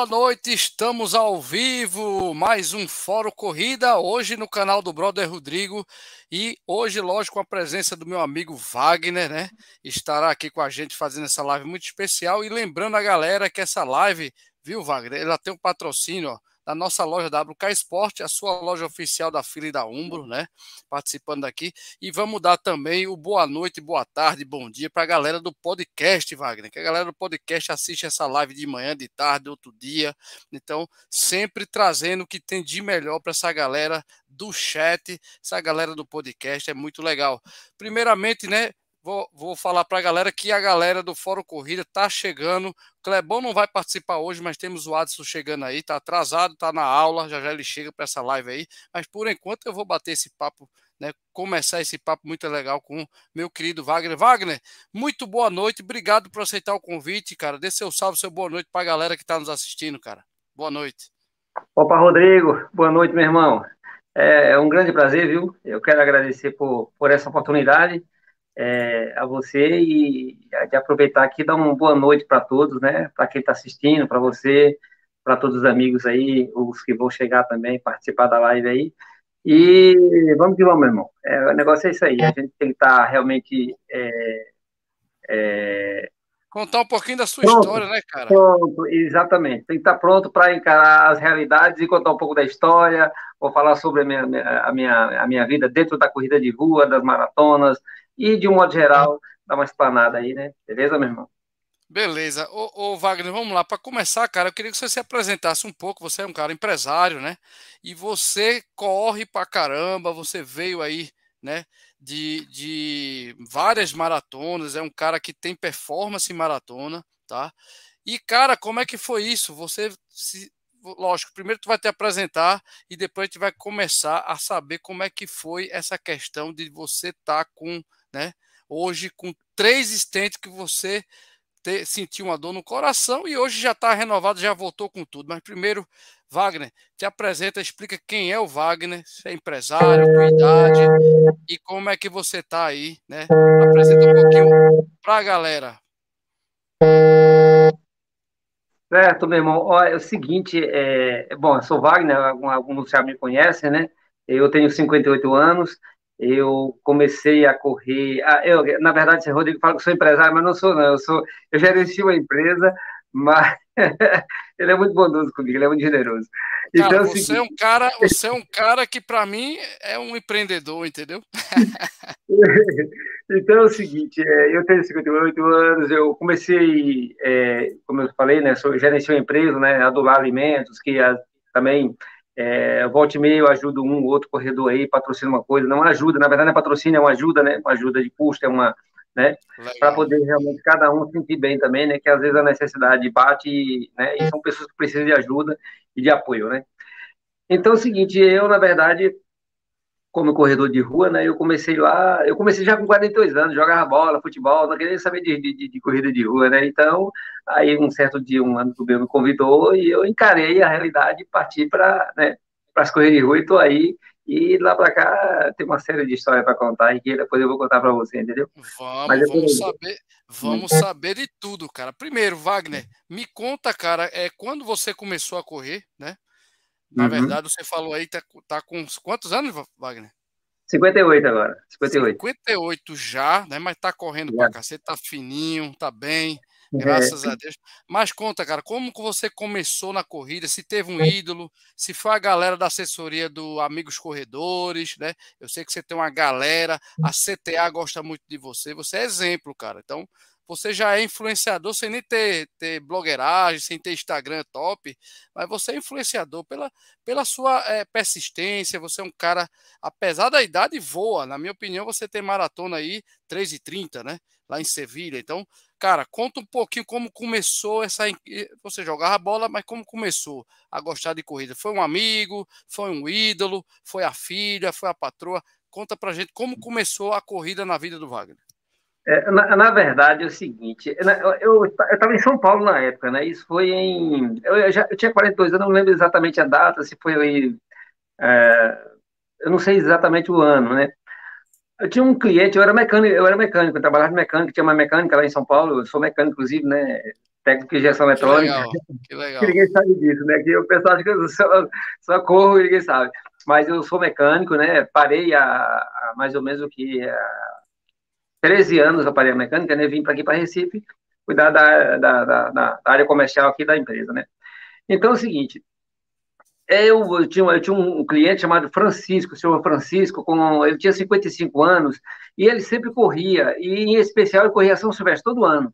Boa noite, estamos ao vivo, mais um Fórum Corrida, hoje no canal do Brother Rodrigo. E hoje, lógico, com a presença do meu amigo Wagner, né? Estará aqui com a gente fazendo essa live muito especial. E lembrando a galera que essa live, viu, Wagner, ela tem um patrocínio, ó, da nossa loja WK Sport, a sua loja oficial da fila e da Umbro, né? Participando aqui. E vamos dar também o boa noite, boa tarde, bom dia para a galera do podcast, Wagner. Que a galera do podcast assiste essa live de manhã, de tarde, outro dia. Então, sempre trazendo o que tem de melhor para essa galera do chat, essa galera do podcast. É muito legal. Primeiramente, né? Vou, vou falar para a galera que a galera do Fórum Corrida tá chegando. O Clebão não vai participar hoje, mas temos o Adson chegando aí. Tá atrasado, tá na aula. Já já ele chega para essa live aí. Mas por enquanto eu vou bater esse papo, né? Começar esse papo muito legal com meu querido Wagner. Wagner, muito boa noite. Obrigado por aceitar o convite, cara. Dê seu salve, seu boa noite para a galera que está nos assistindo, cara. Boa noite. Opa, Rodrigo. Boa noite, meu irmão. É, é um grande prazer, viu? Eu quero agradecer por, por essa oportunidade é, a você e de aproveitar aqui dar uma boa noite para todos, né? Para quem está assistindo, para você, para todos os amigos aí, os que vão chegar também, participar da live aí. E vamos que vamos, meu irmão. É, o negócio é isso aí. A gente tem que estar tá realmente. É, é... Contar um pouquinho da sua pronto, história, né, cara? Pronto, exatamente. Tem que estar tá pronto para encarar as realidades e contar um pouco da história. Vou falar sobre a minha, a minha, a minha vida dentro da corrida de rua, das maratonas, e, de um modo geral, dar uma explanada aí, né? Beleza, meu irmão? Beleza. Ô, ô Wagner, vamos lá. Para começar, cara, eu queria que você se apresentasse um pouco. Você é um cara empresário, né? E você corre pra caramba, você veio aí, né? De, de várias maratonas, é um cara que tem performance em maratona, tá? E, cara, como é que foi isso? Você se, lógico, primeiro tu vai te apresentar e depois a gente vai começar a saber como é que foi essa questão de você estar tá com né? Hoje, com três estentes que você sentiu uma dor no coração e hoje já está renovado, já voltou com tudo. Mas primeiro, Wagner, te apresenta, explica quem é o Wagner, se é empresário, com idade e como é que você está aí, né? Apresenta um pouquinho para a galera. Certo, meu irmão. Olha, é o seguinte, é... bom, eu sou Wagner, alguns já me conhecem, né? Eu tenho 58 anos, eu comecei a correr. Ah, eu, na verdade, o Rodrigo fala que sou empresário, mas não sou, não. Eu, sou, eu gerencio uma empresa, mas ele é muito bondoso comigo, ele é muito generoso. Cara, então, você, assim, é um cara, você é um cara que, para mim, é um empreendedor, entendeu? então é o seguinte: é, eu tenho 58 anos, eu comecei, é, como eu falei, né, sou, gerencio uma empresa, né, a Dular Alimentos, que a, também é, volte e meio, ajudo um ou outro corredor aí, patrocina uma coisa, não ajuda, na verdade não é patrocínio, é uma ajuda, né? Uma ajuda de custo, é uma, né? Para poder realmente cada um sentir bem também, né? Que às vezes a necessidade bate, né? E são pessoas que precisam de ajuda e de apoio, né? Então é o seguinte, eu, na verdade, como corredor de rua, né? Eu comecei lá, eu comecei já com 42 anos, jogava bola, futebol, não queria saber de, de, de, corrida de rua, né? Então, aí um certo dia, um ano meu me convidou e eu encarei a realidade e parti para né, as corridas de rua e tô aí. E lá para cá tem uma série de histórias para contar e que depois eu vou contar para você, entendeu? Vamos, vamos saber, vamos saber de tudo, cara. Primeiro, Wagner, me conta, cara, é quando você começou a correr, né? Na uhum. verdade, você falou aí, tá, tá com quantos anos, Wagner? 58 agora. 58. 58 já, né? Mas tá correndo já. pra cacete, tá fininho, tá bem. Graças é. a Deus. Mas conta, cara, como você começou na corrida? Se teve um ídolo, se foi a galera da assessoria do Amigos Corredores, né? Eu sei que você tem uma galera, a CTA gosta muito de você, você é exemplo, cara. Então, você já é influenciador sem nem ter, ter blogueiragem, sem ter Instagram top, mas você é influenciador pela, pela sua é, persistência, você é um cara, apesar da idade, voa. Na minha opinião, você tem maratona aí 3h30, né? Lá em Sevilha. Então, cara, conta um pouquinho como começou essa. Você jogava bola, mas como começou a gostar de corrida? Foi um amigo, foi um ídolo, foi a filha, foi a patroa? Conta pra gente como começou a corrida na vida do Wagner. É, na, na, verdade, é o seguinte, eu estava em São Paulo na época, né? Isso foi em. Eu, já, eu tinha 42 anos, não lembro exatamente a data, se foi aí. É, eu não sei exatamente o ano, né? Eu tinha um cliente, eu era mecânico, eu era mecânico, eu trabalhava de mecânico, tinha uma mecânica lá em São Paulo, eu sou mecânico, inclusive, né? técnico de injeção eletrônica. Que legal, que legal. ninguém sabe disso, né? Que o pessoal acha que eu só, só corro e ninguém sabe. Mas eu sou mecânico, né? Parei há, há mais ou menos o que... Há 13 anos eu parei a mecânica, né? Vim para aqui, para Recife, cuidar da, da, da, da, área comercial aqui da empresa, né? Então é o seguinte, eu, tinha, eu tinha um cliente chamado Francisco, o senhor Francisco, com, ele tinha 55 anos, e ele sempre corria, e em especial ele corria São Silvestre todo ano.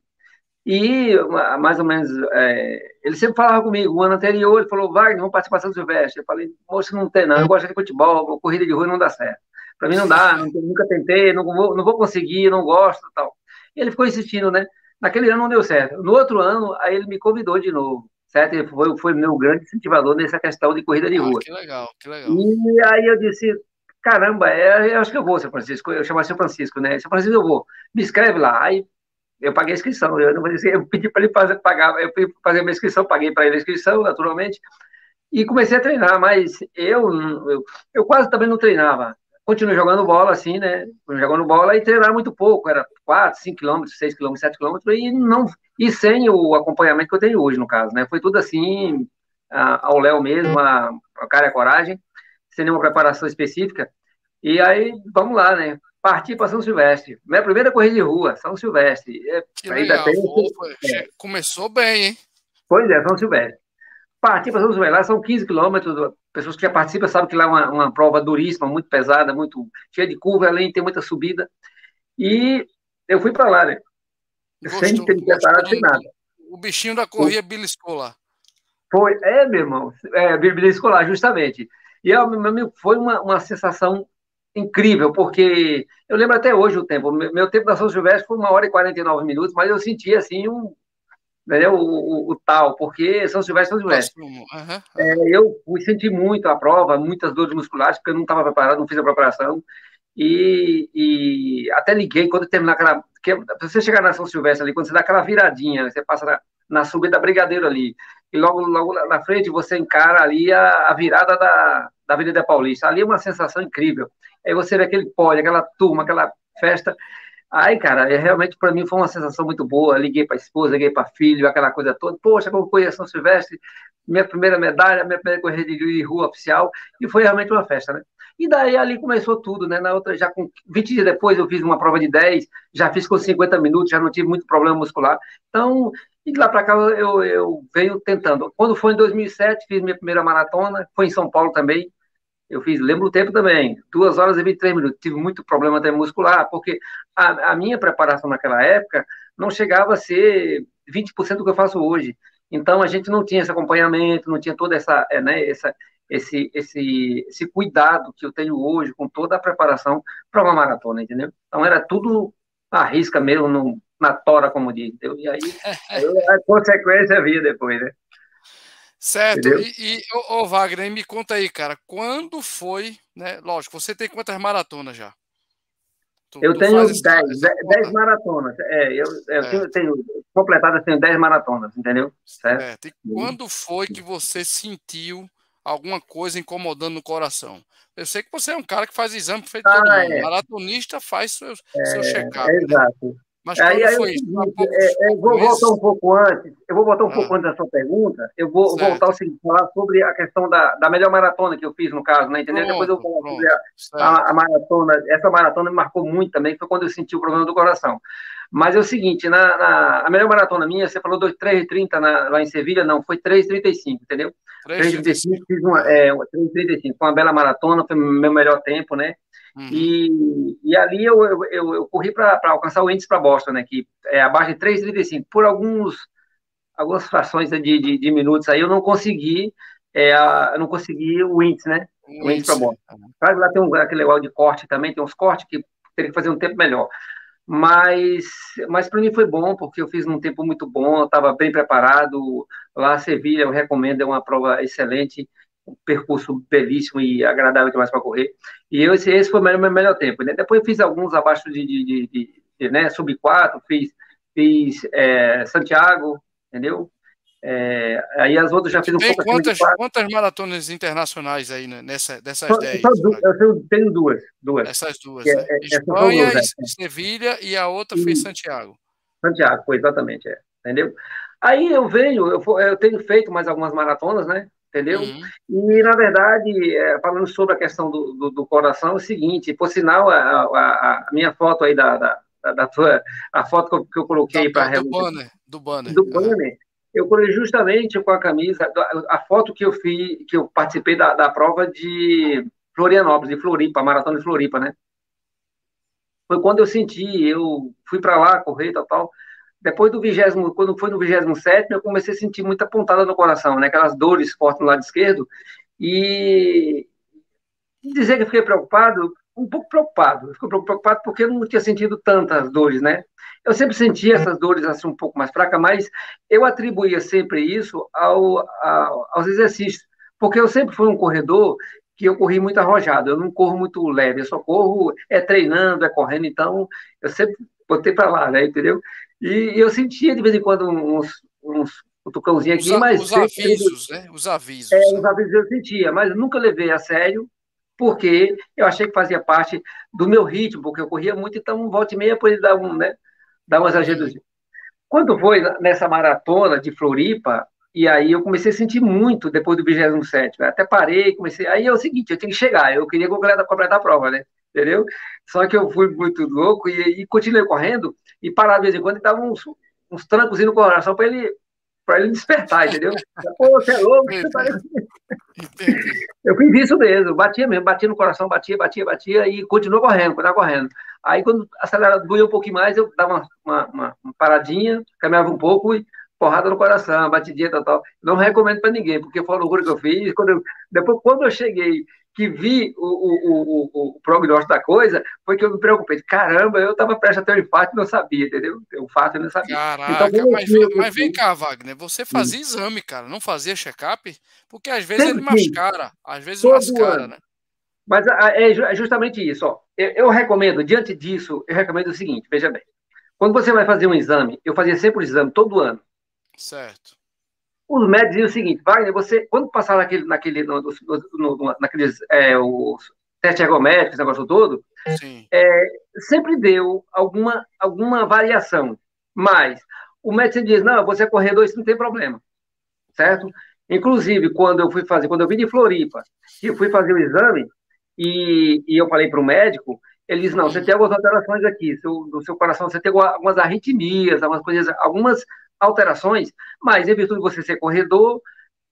E, mais ou menos, é, ele sempre falava comigo, o ano anterior, ele falou, Wagner, vamos participar São Silvestre. Eu falei, moço, não tem não, eu gosto de futebol, corrida de rua não dá certo. Para mim não dá, nunca tentei, não vou, não vou conseguir, não gosto tal. E ele ficou insistindo, né? Naquele ano não deu certo. No outro ano, aí ele me convidou de novo certo? Ele foi, foi meu grande incentivador nessa questão de corrida de ah, rua. Ah, que legal, que legal. E aí eu disse, caramba, é, eu acho que eu vou, São Francisco, eu chamava São Francisco, né? São Francisco eu vou, me inscreve lá. Aí eu paguei a inscrição, eu, não eu pedi para ele fazer, pagar, eu pedi fazer a minha inscrição, paguei para ele a inscrição, naturalmente, e comecei a treinar, mas eu, eu, eu quase também não treinava continuei jogando bola assim, né? Jogando bola e treinar muito pouco, era 4, 5 quilômetros, 6 quilômetros, 7 quilômetros, e, não, e sem o acompanhamento que eu tenho hoje, no caso, né? Foi tudo assim, a, ao Léo mesmo, a, a cara e a coragem, sem nenhuma preparação específica. E aí, vamos lá, né? Parti para São Silvestre. Minha primeira corrida de rua, São Silvestre. É, legal. Tem... É. Começou bem, hein? Pois é, São Silvestre. Parti para São Silvestre, lá são 15 quilômetros, pessoas que já participam sabem que lá é uma, uma prova duríssima, muito pesada, muito cheia de curva, além de ter muita subida. E eu fui para lá, né? Gostou, sem ter preparado, sem nada. O bichinho da corrida beliscou lá. Foi, é, meu irmão, é, beliscou lá, justamente. E é, foi uma, uma sensação incrível, porque eu lembro até hoje o tempo. Meu tempo da São Silvestre foi uma hora e 49 minutos, mas eu senti assim um, entendeu? O, o, o, tal, porque São Silvestre São Silvestre. Uhum. É, eu me senti muito a prova, muitas dores musculares, porque eu não estava preparado, não fiz a preparação. E, e até liguei quando terminar aquela. Que, você chegar na São Silvestre ali, quando você dá aquela viradinha, você passa na, na subida Brigadeiro ali, e logo, logo na frente você encara ali a, a virada da, da Avenida Paulista. Ali é uma sensação incrível. Aí você vê aquele pódio, aquela turma, aquela festa. Aí, cara, é, realmente para mim foi uma sensação muito boa. Liguei para a esposa, liguei para filho, aquela coisa toda. Poxa, como foi a São Silvestre, minha primeira medalha, minha primeira corrida de rua oficial, e foi realmente uma festa, né? E daí ali começou tudo, né? Na outra, já com 20 dias depois, eu fiz uma prova de 10, já fiz com 50 minutos, já não tive muito problema muscular. Então, e de lá para cá eu, eu venho tentando. Quando foi em 2007, fiz minha primeira maratona, foi em São Paulo também, eu fiz, lembro o tempo também, 2 horas e 23 minutos. Tive muito problema até muscular, porque a, a minha preparação naquela época não chegava a ser 20% do que eu faço hoje. Então a gente não tinha esse acompanhamento, não tinha toda essa, é, né, essa esse, esse, esse cuidado que eu tenho hoje com toda a preparação para uma maratona, entendeu? Então era tudo à risca mesmo, no, na tora, como diz. Entendeu? E aí a consequência via depois, né? Certo. Entendeu? E, e ô, ô, Wagner, me conta aí, cara, quando foi, né? Lógico, você tem quantas maratonas já? Tu, eu tu tenho 10, 10, maratonas. É, eu, eu é. tenho, completadas, tenho 10 maratonas, entendeu? Certo? certo. E quando foi que você sentiu alguma coisa incomodando no coração? Eu sei que você é um cara que faz exame feito ah, todo mundo. É. Maratonista faz seu, é, seu check-up. É, exato. Mas aí, aí foi isso? É, eu vou voltar um pouco antes, eu vou voltar um ah. pouco antes da sua pergunta, eu vou certo. voltar ao seguinte, falar sobre a questão da, da melhor maratona que eu fiz, no caso, né, entendeu? Depois eu vou falar sobre a, a, a, maratona, essa maratona me marcou muito também, foi quando eu senti o problema do coração. Mas é o seguinte, na, na a melhor maratona minha, você falou 3,30 lá em Sevilha, não, foi 3,35, entendeu? 3,35, fiz uma, é, 3,35, foi uma bela maratona, foi meu melhor tempo, né? Uhum. E, e ali eu, eu, eu, eu corri para alcançar o índice para Boston, né? Que é abaixo de 3,35. Por alguns, algumas frações de, de, de, minutos aí eu não consegui, é, eu não consegui o índice, né? O índice para Boston. Claro, lá tem um, aquele negócio de corte também, tem uns cortes que teria que fazer um tempo melhor. Mas, mas para mim foi bom, porque eu fiz num tempo muito bom, estava bem preparado. Lá, Sevilha, eu recomendo, é uma prova excelente um percurso belíssimo e agradável demais para correr. E eu, esse, esse foi o meu, meu melhor tempo. Né? Depois eu fiz alguns abaixo de, de, de, de, de né, sub 4, fiz, fiz é, Santiago, entendeu? É, aí as outras já fiz um pouco quantas, quantas maratonas internacionais aí né, nessa, dessas só, 10? Só duas, eu tenho duas. duas. Essas duas. Que, né? é, Espanha, duas, é. Sevilha e a outra foi Santiago. Santiago, foi exatamente, é. Entendeu? Aí eu venho, eu, eu tenho feito mais algumas maratonas, né? Entendeu? Uhum. E, na verdade, é, falando sobre a questão do, do, do, coração, é o seguinte, por sinal, a, a, a minha foto aí da, da, da, tua, a foto que eu, que eu coloquei para... Do banner, do banner. Do banner, eu coloquei justamente com a camisa, a foto que eu fiz, que eu participei da, da prova de Florianópolis, de Floripa, Maratona de Floripa, né? Foi quando eu senti, eu fui para lá correr, tal, tal. Depois do vigésimo, quando foi no 27, eu comecei a sentir muita pontada no coração, né? Aquelas dores fortes no lado esquerdo. E dizer que eu fiquei preocupado, um pouco preocupado. Eu fiquei preocupado porque eu não tinha sentido tantas dores, né? Eu sempre sentia essas dores assim um pouco mais fracas, mas eu atribuía sempre isso ao, ao, aos exercícios, porque eu sempre fui um corredor que eu corri muito arrojado, eu não corro muito leve, eu só corro é treinando, é correndo, então eu sempre botei para lá, né, entendeu? E eu sentia de vez em quando uns, uns cutucãozinhos aqui, os, mas... Os avisos, né? Os avisos. É, os avisos eu sentia, mas eu nunca levei a sério, porque eu achei que fazia parte do meu ritmo, porque eu corria muito, então volta e meia, ele dar um, né? Dar umas agendas. Quando foi nessa maratona de Floripa, e aí eu comecei a sentir muito depois do 27. Até parei, comecei. Aí é o seguinte, eu tinha que chegar, eu queria completar, completar a prova, né? Entendeu? Só que eu fui muito louco e, e continuei correndo e parava de vez em quando e dava uns, uns trancos no coração para ele para ele despertar, entendeu? Pô, você é louco, você parece... Eu fiz isso mesmo, batia mesmo, batia no coração, batia, batia, batia e continuou correndo, continuava correndo. Aí quando acelerava, doía um pouquinho mais, eu dava uma, uma, uma, uma paradinha, caminhava um pouco e porrada no coração, batidinha tal, tal. Não recomendo para ninguém, porque foi uma loucura que eu fiz. Quando eu, depois, quando eu cheguei, que vi o, o, o, o prognóstico da coisa, foi que eu me preocupei. Caramba, eu estava prestes a ter um infarto e não sabia, entendeu? O fato eu não sabia. Caraca, então, mas, vem, mas vem cá, Wagner, você fazia Sim. exame, cara, não fazia check-up? Porque às vezes Sempre ele mascara, às vezes Todo mascara, ano. né? Mas é justamente isso, ó. Eu, eu recomendo, diante disso, eu recomendo o seguinte, veja bem. Quando você vai fazer um exame, eu fazia sempre o exame todo ano. Certo. Os médicos diziam o seguinte, Wagner, você, quando passar naquele, naquele, no, no, no, naqueles, é, os testes ergométricos, esse negócio todo, é, sempre deu alguma, alguma variação. Mas o médico diz, não, você é corredor, isso não tem problema. Certo? Inclusive, quando eu fui fazer, quando eu vim de Floripa, eu fui fazer o exame, e, e eu falei para o médico, ele disse, não, você tem algumas alterações aqui, seu, do seu coração, você tem algumas arritmias, algumas coisas, algumas alterações, mas em virtude de você ser corredor,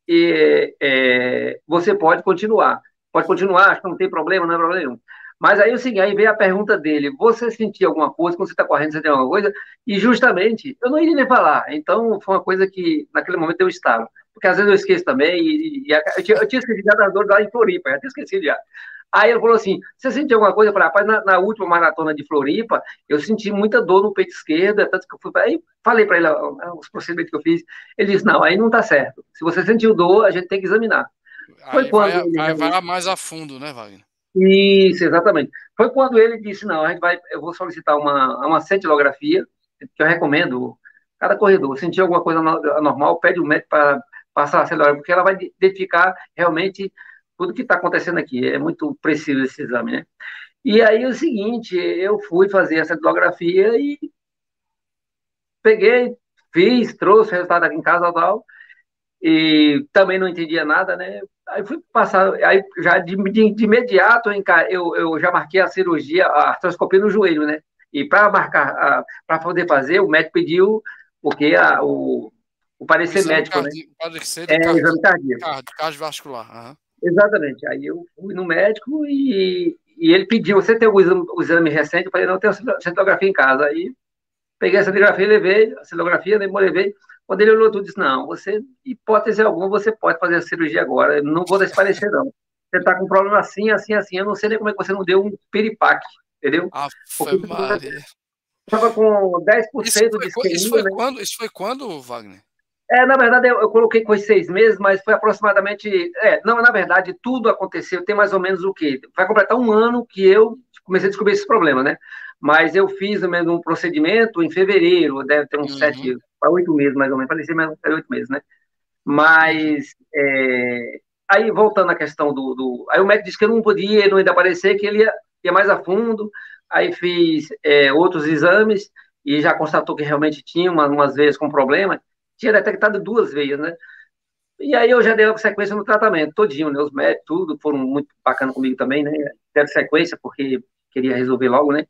e, é, você pode continuar. Pode continuar, acho que não tem problema, não é problema nenhum. Mas aí, assim, aí veio a pergunta dele: você sentiu alguma coisa, quando você está correndo, você tem alguma coisa? E justamente, eu não iria nem falar. Então, foi uma coisa que, naquele momento, eu estava. Porque às vezes eu esqueço também, e, e eu, tinha, eu tinha esquecido das dores lá em Floripa, já tinha esquecido já. Aí ele falou assim: você sentiu alguma coisa? Eu falei, rapaz, na, na, última maratona de Floripa, eu senti muita dor no peito esquerdo, é tanto que eu fui. Aí falei para ele os procedimentos que eu fiz. Ele disse: não, aí não está certo. Se você sentiu dor, a gente tem que examinar. Foi aí quando vai, ele... vai, vai mais a fundo, né, Wagner? Isso, exatamente. Foi quando ele disse: não, a gente vai, eu vou solicitar uma, uma sentilografia, que eu recomendo. Cada corredor, sentir alguma coisa anormal, pede o médico para passar a sentilografia, porque ela vai identificar realmente tudo que está acontecendo aqui. É muito preciso esse exame, né? E aí o seguinte, eu fui fazer essa etnografia e peguei, fiz, trouxe o resultado aqui em casa tal, e também não entendia nada, né? Aí fui passar, aí já de, de, de imediato eu, eu já marquei a cirurgia, a artroscopia no joelho, né? E para marcar, para poder fazer, o médico pediu, porque a, o, o parecer médico, né? Parecer é, cardio, exame cardíaco. Cardiovascular. Uhum. Exatamente. Aí eu fui no médico e, e ele pediu: Você tem o exame, o exame recente? Eu falei: Não, eu tenho a cintilografia em casa. Aí peguei a cintilografia, levei a cintilografia, né, levei. Quando ele olhou tudo, disse: Não, você, hipótese alguma, você pode fazer a cirurgia agora. Eu não vou parecer não. Você está com um problema assim, assim, assim. Eu não sei nem como é que você não deu um piripaque, entendeu? Ah, foi Maria. Estava com 10% isso foi, de isquemia, isso foi, né? quando, isso foi quando, Wagner? É, na verdade, eu, eu coloquei com os seis meses, mas foi aproximadamente. É, não, na verdade, tudo aconteceu, tem mais ou menos o quê? Vai completar um ano que eu comecei a descobrir esse problema, né? Mas eu fiz mesmo um procedimento em fevereiro, deve ter uns uhum. sete, oito meses mais ou menos, parecia mais oito meses, né? Mas, é, aí voltando à questão do, do, Aí o médico disse que eu não podia, não ia aparecer, que ele ia, ia mais a fundo. Aí fiz é, outros exames e já constatou que realmente tinha uma, umas vezes com problema tinha detectado duas veias, né? E aí eu já dei sequência no tratamento, todinho, né? Os médicos, tudo, foram muito bacana comigo também, né? Deram sequência, porque queria resolver logo, né?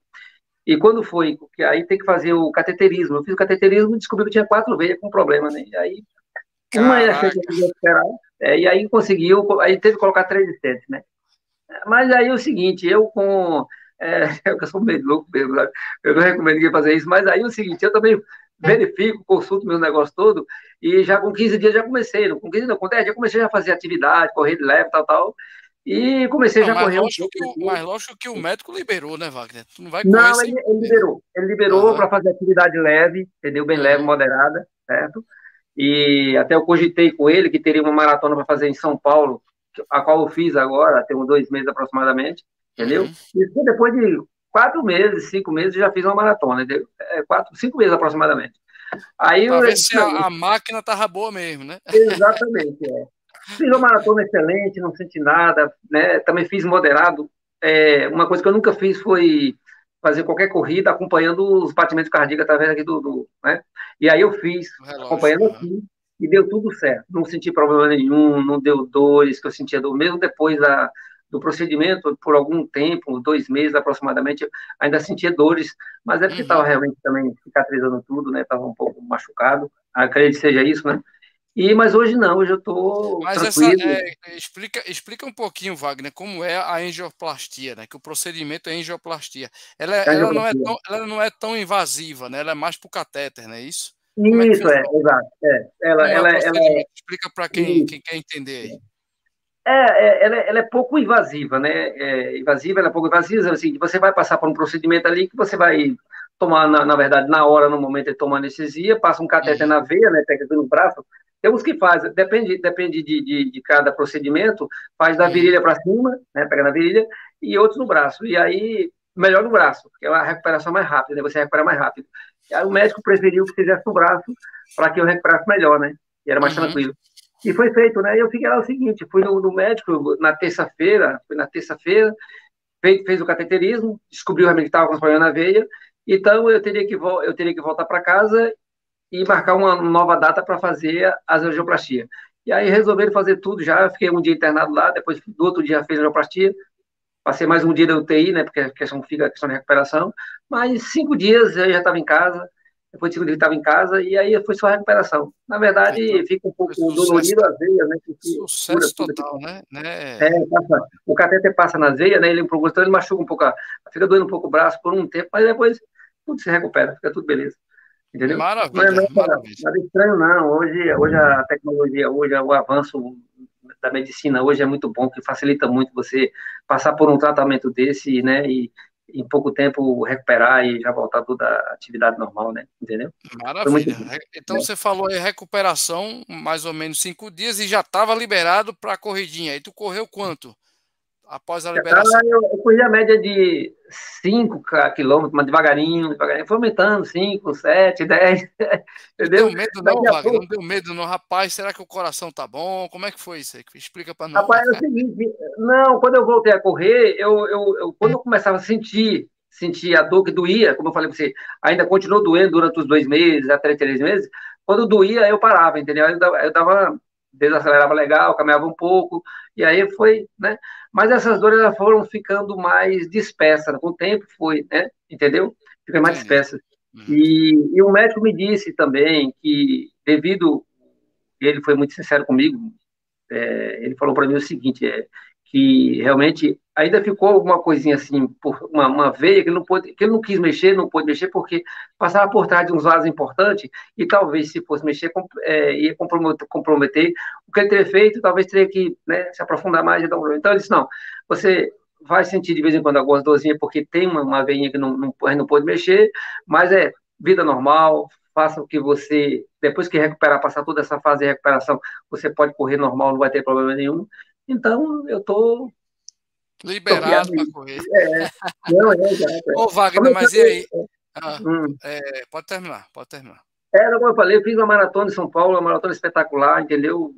E quando foi, porque aí tem que fazer o cateterismo. Eu fiz o cateterismo e descobri que tinha quatro veias com problema, né? E aí, uma que eu podia esperar, é, e aí conseguiu, aí teve que colocar três estentes, né? Mas aí é o seguinte, eu com. É, eu sou meio louco mesmo, sabe? eu não recomendo ninguém fazer isso, mas aí é o seguinte, eu também verifico, consulto meu negócio todo, e já com 15 dias já comecei, com 15 não, com 10 dias comecei a fazer atividade, correr de leve, tal, tal, e comecei não, já a correr um pouco. mas lógico que o médico liberou, né, Wagner? Tu não vai Não, ele, ele, liberou, ele liberou uhum. para fazer atividade leve, entendeu? Bem uhum. leve, moderada, certo? E até eu cogitei com ele que teria uma maratona para fazer em São Paulo, a qual eu fiz agora, tem uns dois meses aproximadamente, entendeu? Uhum. E depois de quatro meses, cinco meses, já fiz uma maratona? É, quatro, cinco meses aproximadamente. Aí eu, se a, a, máquina tava boa mesmo, né? Exatamente, é. Fiz uma maratona excelente, não senti nada, né? Também fiz moderado. É, uma coisa que eu nunca fiz foi fazer qualquer corrida acompanhando os batimentos cardíacos através aqui do, do né? E aí eu fiz, relógio, acompanhando né? aqui, e deu tudo certo. Não senti problema nenhum, não deu dores que eu sentia dor, mesmo depois da, do procedimento, por algum tempo, dois meses aproximadamente, ainda sentia dores, mas é porque estava uhum. realmente também cicatrizando tudo, né? Estava um pouco machucado, acredito que seja isso, né? E, mas hoje não, hoje eu estou. Mas tranquilo. essa. É, explica, explica um pouquinho, Wagner, como é a angioplastia, né? Que o procedimento é angioplastia. Ela, é, ela, não, é tão, ela não é tão invasiva, né? Ela é mais para o catéter, não é isso? Isso, é, é exato. É. Ela, é ela, ela é... Explica para quem, quem quer entender aí. É, ela, ela, é pouco invasiva, né? É, invasiva, ela é pouco invasiva, assim, você vai passar por um procedimento ali que você vai tomar, na, na verdade, na hora, no momento de tomar anestesia, passa um catéter uhum. na veia, né? Pega no braço, tem uns que fazem, depende, depende de, de, de cada procedimento, faz da virilha para cima, né, pega na virilha, e outros no braço. E aí, melhor no braço, porque é a recuperação mais rápida, né, você recupera mais rápido. E aí o médico preferiu que fizesse no braço, para que eu recuperasse melhor, né, e era mais uhum. tranquilo. E foi feito, né, eu fiquei lá o seguinte, fui no, no médico na terça-feira, fui na terça-feira, fez, fez o cateterismo, descobriu realmente que estava com problema na veia, então eu teria que, eu teria que voltar para casa e marcar uma nova data para fazer a angioplastia. E aí resolveram fazer tudo já, fiquei um dia internado lá, depois do outro dia fez a angioplastia, passei mais um dia da UTI, né, porque a questão fica a questão de recuperação, mas cinco dias eu já estava em casa, depois de cinco dias estava em casa, e aí foi só a recuperação. Na verdade, então, fica um pouco dolorido as veias, né? Sucesso total, né? né? É, passa, o cateter passa nas veias, né, ele, então ele machuca um pouco, fica doendo um pouco o braço por um tempo, mas depois tudo se recupera, fica tudo beleza. Entendeu? Maravilha, não é maravilha. nada estranho, não. Hoje, hoje a tecnologia, hoje o avanço da medicina hoje é muito bom, que facilita muito você passar por um tratamento desse, né, e em pouco tempo recuperar e já voltar toda a atividade normal, né, entendeu? Maravilha. Então você falou em recuperação, mais ou menos cinco dias, e já estava liberado para a corridinha. E tu correu quanto? Após a liberação? Eu, eu corri a média de 5 quilômetros, mas devagarinho, devagarinho, foi aumentando, 5, 7, 10. Entendeu? Não deu medo não, Wagner, não deu medo não. Rapaz, será que o coração tá bom? Como é que foi isso aí? Explica para nós. Rapaz, é o seguinte, não, quando eu voltei a correr, eu, eu, eu, quando eu começava a sentir, sentir a dor que doía, como eu falei para você, ainda continuou doendo durante os dois meses, até três meses, quando doía, eu parava, entendeu? Eu dava, eu dava desacelerava legal, caminhava um pouco, e aí foi, né? Mas essas dores elas foram ficando mais dispersas, com o tempo foi, né? Entendeu? Fica mais dispersas. Uhum. E, e o médico me disse também que, devido, ele foi muito sincero comigo, é, ele falou para mim o seguinte, é, que realmente ainda ficou alguma coisinha assim, uma, uma, veia que ele, não pôde, que ele não quis mexer, não pôde mexer, porque passava por trás de uns vasos importantes, e talvez se fosse mexer, é, ia comprometer, comprometer, o que ele teria feito, talvez teria que né, se aprofundar mais. Então, ele disse, não, você vai sentir de vez em quando algumas dorzinhas, porque tem uma, uma veinha que não, não, não pode mexer, mas é vida normal, faça o que você, depois que recuperar, passar toda essa fase de recuperação, você pode correr normal, não vai ter problema nenhum, então, eu estou. Liberado para correr. É, não, é, é, Ô, Wagner, mas e aí? Ah, hum. é, pode terminar, pode terminar. É, como eu falei, eu fiz uma maratona em São Paulo, uma maratona espetacular, entendeu?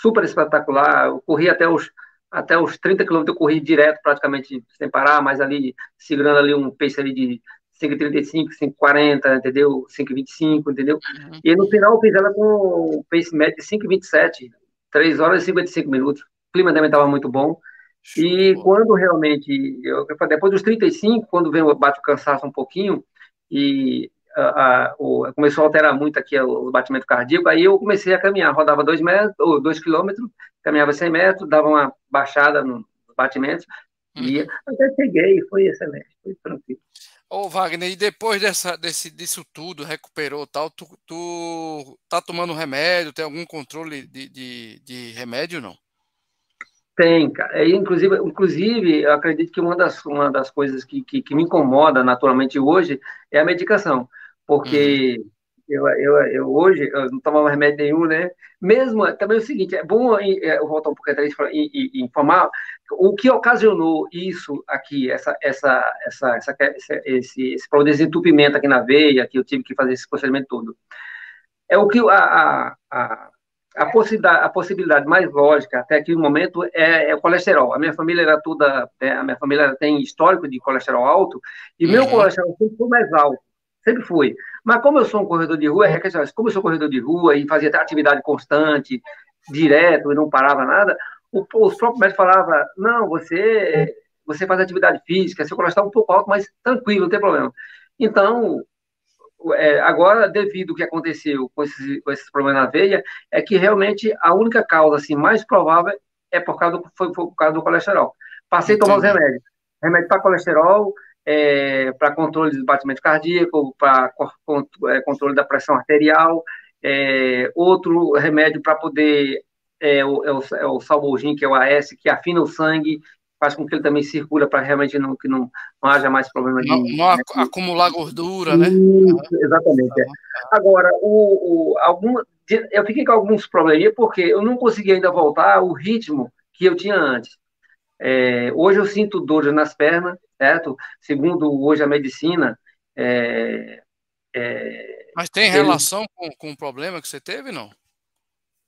Super espetacular. Eu corri até os, até os 30 quilômetros, eu corri direto, praticamente sem parar, mas ali, segurando ali um pace ali de 5,35, 5,40, entendeu? 5,25, entendeu? Uhum. E no final eu fiz ela com pace médio de 5,27, 3 horas e 55 minutos. O clima também estava muito bom. E quando realmente, eu, depois dos 35, quando vem, bate o cansaço um pouquinho, e a, a, o, começou a alterar muito aqui o batimento cardíaco, aí eu comecei a caminhar, rodava 2 metros, ou 2 quilômetros, caminhava 100 metros, dava uma baixada nos batimentos, e uhum. até cheguei, foi excelente, foi tranquilo. Ô Wagner, e depois dessa, desse, disso tudo, recuperou tal, tu, tu tá tomando remédio, tem algum controle de, de, de remédio não? Tem, cara. É, inclusive, inclusive, eu acredito que uma das, uma das coisas que, que, que me incomoda naturalmente hoje é a medicação. Porque uhum. eu, eu, eu hoje eu não tomava remédio nenhum, né? Mesmo, também é o seguinte, é bom é, eu voltar um pouquinho atrás e, informar o que ocasionou isso aqui, essa, essa, essa, essa, esse, esse problema de desentupimento aqui na veia, que eu tive que fazer esse procedimento todo. É o que a, a, a a possibilidade, a possibilidade mais lógica até aquele momento é, é, o colesterol. A minha família era toda, é, a minha família tem histórico de colesterol alto e uhum. meu colesterol sempre foi mais alto, sempre foi. Mas como eu sou um corredor de rua, é como eu sou corredor de rua e fazia atividade constante, direto e não parava nada, o, os próprios médicos falavam, não, você você faz atividade física, seu colesterol é um pouco alto, mas tranquilo, não tem problema. Então, é, agora, devido ao que aconteceu com esses, com esses problemas na veia, é que realmente a única causa assim, mais provável é por causa do, foi, por causa do colesterol. Passei a tomar os remédios. Remédio para colesterol, é, para controle do batimento cardíaco, para é, controle da pressão arterial, é, outro remédio para poder é o, é o, é o que é o AS, que afina o sangue faz com que ele também circula para realmente não, que não, não haja mais problema de. Não, não né? acumular gordura, né? Isso, exatamente. É. Agora, o, o, algum, eu fiquei com alguns problemas porque eu não consegui ainda voltar ao ritmo que eu tinha antes. É, hoje eu sinto dores nas pernas, certo? Segundo hoje a medicina. É, é, Mas tem relação com, com o problema que você teve, não?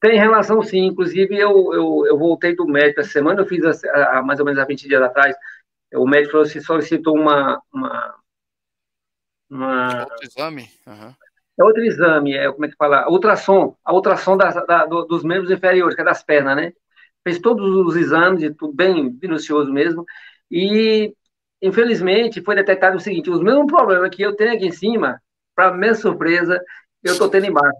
Tem relação, sim. Inclusive, eu, eu, eu voltei do médico essa semana, eu fiz a, mais ou menos há 20 dias atrás. O médico falou assim, solicitou uma. uma, uma... Outro exame? Uhum. É outro exame, é, como é que fala? Ultrassom. A ultrassom da, da, do, dos membros inferiores, que é das pernas, né? Fez todos os exames, tudo bem minucioso mesmo. E, infelizmente, foi detectado o seguinte: os mesmos problemas que eu tenho aqui em cima, para minha surpresa, eu estou tendo embaixo.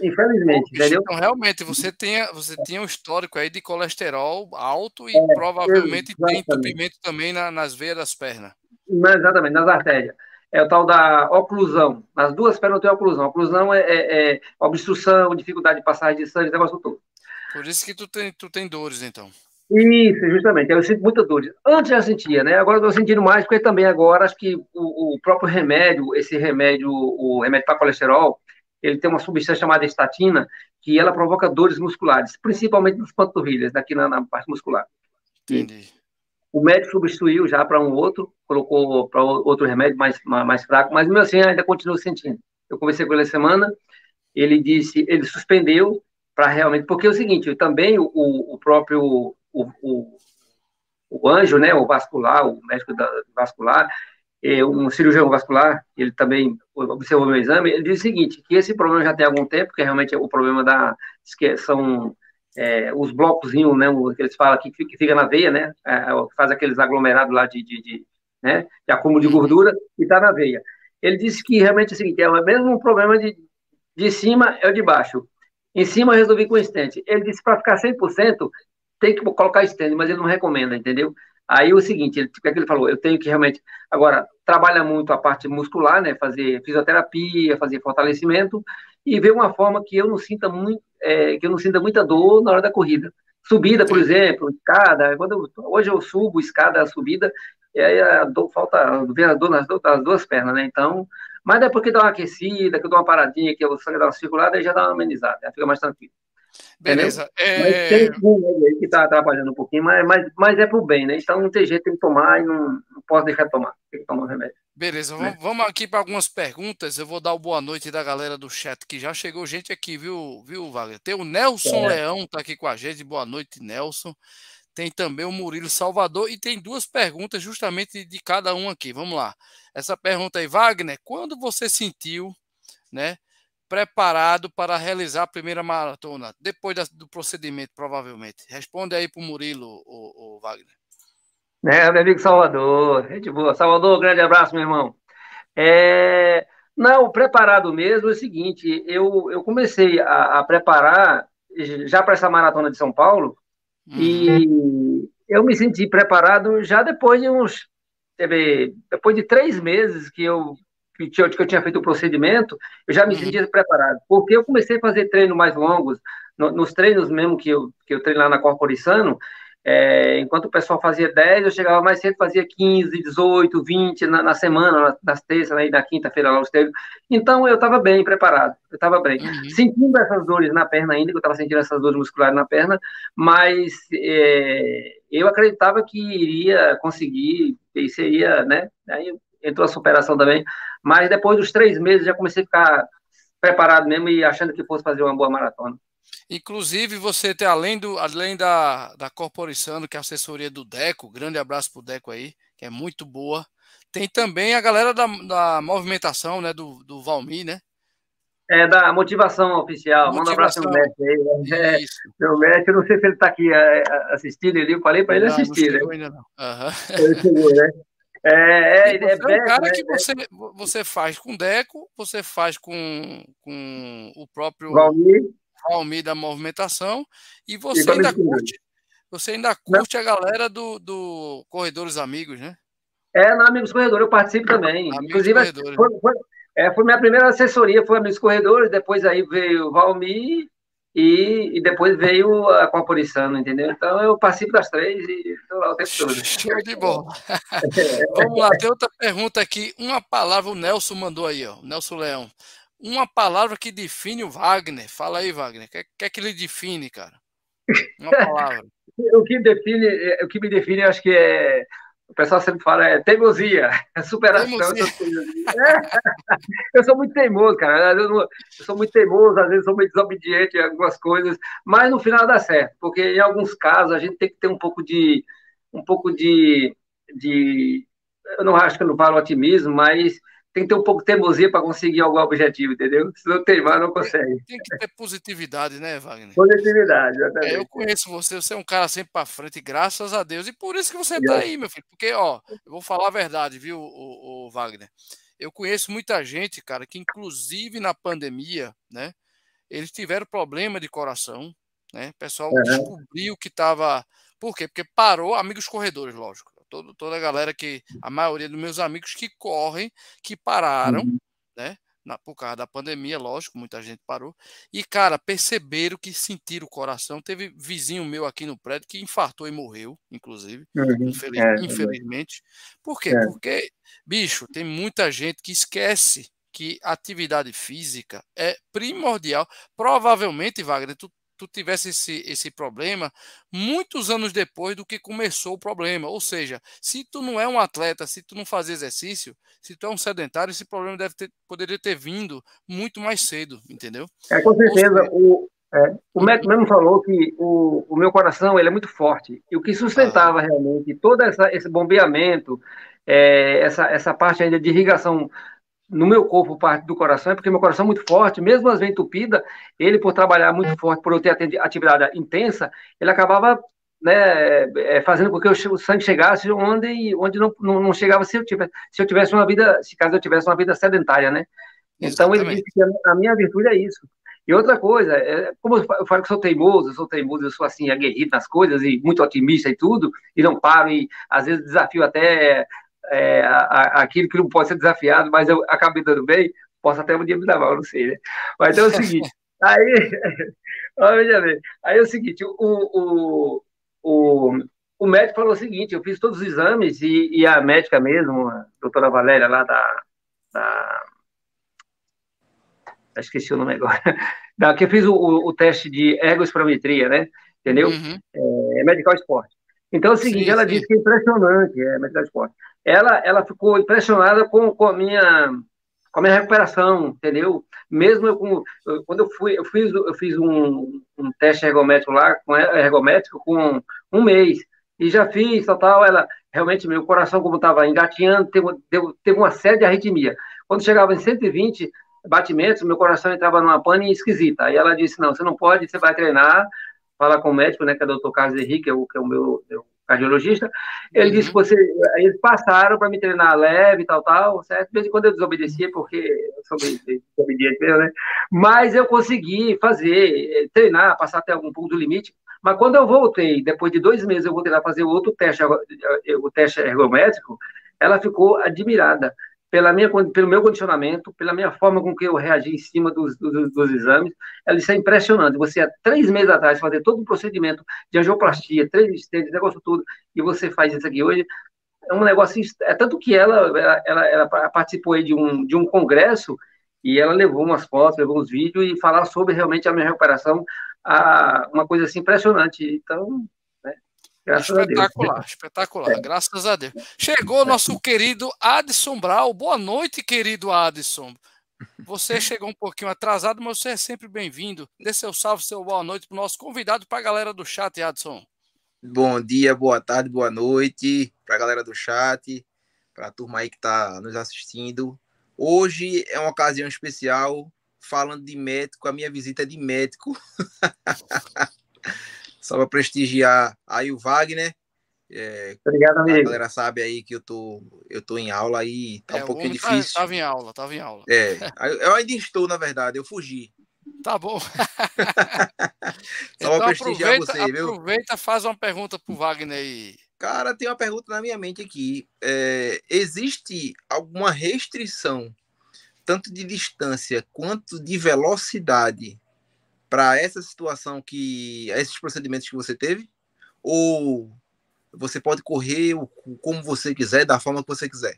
Infelizmente, entendeu? Então, realmente, você tinha, você tinha um histórico aí de colesterol alto e é, provavelmente exatamente. tem entupimento também na, nas veias das pernas. Exatamente, nas artérias. É o tal da oclusão. Nas duas pernas tem oclusão. Oclusão é, é, é obstrução, dificuldade de passagem de sangue, esse negócio todo. Por isso que tu tem, tu tem dores, então. Isso, justamente. Eu sinto muita dor. Antes já sentia, né? Agora estou sentindo mais, porque também agora acho que o, o próprio remédio, esse remédio, o remédio para colesterol, ele tem uma substância chamada estatina, que ela provoca dores musculares, principalmente nas panturrilhas, aqui na, na parte muscular. Entendi. O médico substituiu já para um outro, colocou para outro remédio mais, mais fraco, mas mesmo assim ainda continua sentindo. Eu conversei com ele essa semana, ele disse, ele suspendeu para realmente, porque é o seguinte, também o, o próprio o, o, o anjo, né, o vascular, o médico da, vascular, um cirurgião vascular, ele também observou meu exame, ele diz o seguinte, que esse problema já tem algum tempo, que realmente é o problema da, são é, os blocos, né, que eles falam que, fica na veia, né, é, faz aqueles aglomerados lá de, de, de, né, de acúmulo de gordura, e está na veia. Ele disse que realmente é o seguinte, é o mesmo problema de, de cima é o de baixo. Em cima eu resolvi com o stent. Ele disse para ficar 100%, tem que colocar stent, mas ele não recomenda, entendeu? Aí o seguinte, ele, o que, é que ele falou? Eu tenho que realmente, agora, trabalha muito a parte muscular, né? Fazer fisioterapia, fazer fortalecimento e ver uma forma que eu não sinta muito, é, que eu não sinta muita dor na hora da corrida. Subida, por exemplo, escada. Quando eu, hoje eu subo escada, subida, e aí a dor, falta ver a dor nas, nas duas pernas, né? Então, mas é porque dá uma aquecida, que eu dou uma paradinha, que o sangue dá uma circulada, aí já dá uma amenizada, fica mais tranquilo. Beleza. É... Mas tem um aí que está atrapalhando um pouquinho, mas, mas, mas é para o bem, né? Então não tem jeito, tem que tomar e não, não posso deixar de tomar. Tem que tomar o remédio. Beleza, né? vamos aqui para algumas perguntas. Eu vou dar o boa noite da galera do chat, que já chegou gente aqui, viu, viu Wagner? Tem o Nelson é. Leão, tá aqui com a gente. Boa noite, Nelson. tem também o Murilo Salvador e tem duas perguntas justamente de cada um aqui. Vamos lá. Essa pergunta aí, Wagner, quando você sentiu, né, preparado para realizar a primeira maratona? Depois da, do procedimento, provavelmente. Responde aí para o Murilo, o, Wagner. É, meu amigo Salvador, gente boa. Salvador, grande abraço, meu irmão. É, não, preparado mesmo é o seguinte, eu, eu comecei a, a preparar já para essa maratona de São Paulo uhum. e eu me senti preparado já depois de uns, depois de três meses que eu que, que eu tinha feito o procedimento, eu já me uhum. sentia preparado, porque eu comecei a fazer treinos mais longos, no, nos treinos mesmo que eu, que eu treino lá na Corporissano, é, enquanto o pessoal fazia 10, eu chegava mais cedo, fazia 15, 18, 20 na, na semana, nas terças, né, na quinta-feira lá os treinos. Então eu estava bem preparado, eu estava bem. Uhum. Sentindo essas dores na perna ainda, que eu estava sentindo essas dores musculares na perna, mas é, eu acreditava que iria conseguir, e seria, né? Aí entrou a superação também. Mas depois dos três meses já comecei a ficar preparado mesmo e achando que fosse fazer uma boa maratona. Inclusive, você tem, além, do, além da, da Corporizando, que é a assessoria do Deco, grande abraço pro Deco aí, que é muito boa. Tem também a galera da, da movimentação, né, do, do Valmir, né? É, da motivação oficial. Motivação. Manda um abraço pro mestre aí. Né? É, meu mestre, eu não sei se ele está aqui é, assistindo ali, eu falei para ele não, assistir, não né? Ainda não. Uhum. Ele chegou, né? É, é, é, é um cara né? que você, você faz com Deco, você faz com, com o próprio Valmir. Valmir da movimentação e você e ainda curte, você ainda curte a galera do, do Corredores Amigos, né? É, no Amigos Corredores eu participo também. Amigos Inclusive, foi, foi, é, foi minha primeira assessoria, foi Amigos Corredores, depois aí veio o Valmir e, e, depois veio a Corporissano, entendeu? Então eu participo das três e estou lá o tempo todo. Show de bola. Vamos lá, tem outra pergunta aqui. Uma palavra o Nelson mandou aí, ó. Nelson Leão. Uma palavra que define o Wagner. Fala aí, Wagner. O que, que é que ele define, cara? Uma palavra. o que define, o que me define, acho que é o pessoal sempre fala, é teimosia, é superação. Teimosia. eu sou muito teimoso, cara. Eu, não, eu, sou muito teimoso, às vezes sou meio desobediente em algumas coisas, mas no final dá certo, porque em alguns casos a gente tem que ter um pouco de. Um pouco de, de eu não acho que eu não falo otimismo, mas tem que ter um pouco de teimosia para conseguir algum objetivo, entendeu? Se não teimar, não consegue. Tem, que ter positividade, né, Wagner? Positividade, exatamente. É, eu conheço você, você é um cara sempre para frente, graças a Deus, e por isso que você está aí, meu filho. Porque, ó, eu vou falar a verdade, viu, o, o, Wagner? Eu conheço muita gente, cara, que inclusive na pandemia, né, eles tiveram problema de coração, né? O pessoal uhum. descobriu que estava. Por quê? Porque parou, amigos corredores, lógico todo, toda a galera que, a maioria dos meus amigos que correm, que pararam, uhum. né? Na, por causa da pandemia, lógico, muita gente parou. E, cara, perceberam que sentiram o coração. Teve vizinho meu aqui no prédio que infartou e morreu, inclusive, uhum. infeliz, é, infelizmente. Por quê? É. Porque, bicho, tem muita gente que esquece que atividade física é primordial. Provavelmente, Wagner, tu tu tivesse esse, esse problema muitos anos depois do que começou o problema. Ou seja, se tu não é um atleta, se tu não faz exercício, se tu é um sedentário, esse problema deve ter, poderia ter vindo muito mais cedo, entendeu? É, com certeza. O, é, o médico mesmo falou que o, o meu coração ele é muito forte. E o que sustentava ah. realmente todo essa, esse bombeamento, é, essa, essa parte ainda de irrigação no meu corpo parte do coração, é porque meu coração é muito forte, mesmo às vezes entupida, ele por trabalhar muito forte, por eu ter atividade intensa, ele acabava né, é, fazendo com que o sangue chegasse onde, onde não, não, chegava se eu, tivesse, se eu tivesse uma vida, se caso eu tivesse uma vida sedentária, né? Então ele disse que a minha virtude é isso. E outra coisa, é, como eu falo que sou teimoso, eu sou teimoso, eu sou assim, aguerrido nas coisas e muito otimista e tudo, e não paro, e às vezes desafio até é, a, aquilo que não pode ser desafiado, mas eu acabei dando bem, posso até um dia me dar mal, não sei, né? Mas então é o seguinte, aí, veja bem, aí é o seguinte, o, o, o, o médico falou o seguinte, eu fiz todos os exames e, e a médica mesmo, a doutora Valéria lá da, da esqueci o nome agora, da, que eu fiz o, o, o teste de ergospirometria, né? Entendeu? Uhum. É, medical esporte. Então é o seguinte, sim, ela sim. disse que é impressionante, é medical esporte ela, ela ficou impressionada com, com, a minha, com a minha recuperação, entendeu? Mesmo eu, com, eu, quando eu fui, eu fiz, eu fiz um, um teste ergométrico lá, com ergométrico com, um mês. E já fiz, tal, tal, ela, realmente, meu coração, como estava engatinhando, teve, teve uma série de arritmia. Quando chegava em 120 batimentos, meu coração entrava numa pane esquisita. Aí ela disse, não, você não pode, você vai treinar, fala com o médico, né, que é o doutor Carlos Henrique, que é o, que é o meu, meu cardiologista, ele uhum. disse que você, eles passaram para me treinar leve e tal, tal, certo? De vez em quando eu desobedecia, porque eu sou desobediente mesmo, né? Mas eu consegui fazer, treinar, passar até algum ponto do limite, mas quando eu voltei, depois de dois meses, eu voltei lá fazer outro teste, o teste ergométrico, ela ficou admirada pela minha, pelo meu condicionamento, pela minha forma com que eu reagi em cima dos, dos, dos exames. Ela disse, é impressionante. Você, há três meses atrás, fazer todo um procedimento de angioplastia, três estentes, negócio tudo, e você faz isso aqui hoje, é um negócio... É tanto que ela, ela, ela, ela participou de um, de um congresso e ela levou umas fotos, levou uns vídeos e falar sobre realmente a minha recuperação, a, uma coisa assim impressionante. Então, graças espetacular, a Deus. espetacular, é. graças a Deus. Chegou nosso querido Adson Brau. Boa noite, querido Adson. Você chegou um pouquinho atrasado, mas você é sempre bem-vindo. Dê seu salve, seu boa noite para o nosso convidado, para a galera do chat, Adson. Bom dia, boa tarde, boa noite para a galera do chat, para a turma aí que está nos assistindo. Hoje é uma ocasião especial, falando de médico, a minha visita é de médico. Só para prestigiar aí o Wagner. É, Obrigado, amigo. A galera sabe aí que eu tô, eu tô em aula aí, tá é, um pouquinho tá, difícil. Tava em aula, tava em aula. É, eu ainda estou, na verdade, eu fugi. Tá bom. Só então, para prestigiar você, viu? Aproveita, faz uma pergunta pro Wagner aí. Cara, tem uma pergunta na minha mente aqui. É, existe alguma restrição, tanto de distância quanto de velocidade, para essa situação que. esses procedimentos que você teve? Ou você pode correr como você quiser, da forma que você quiser?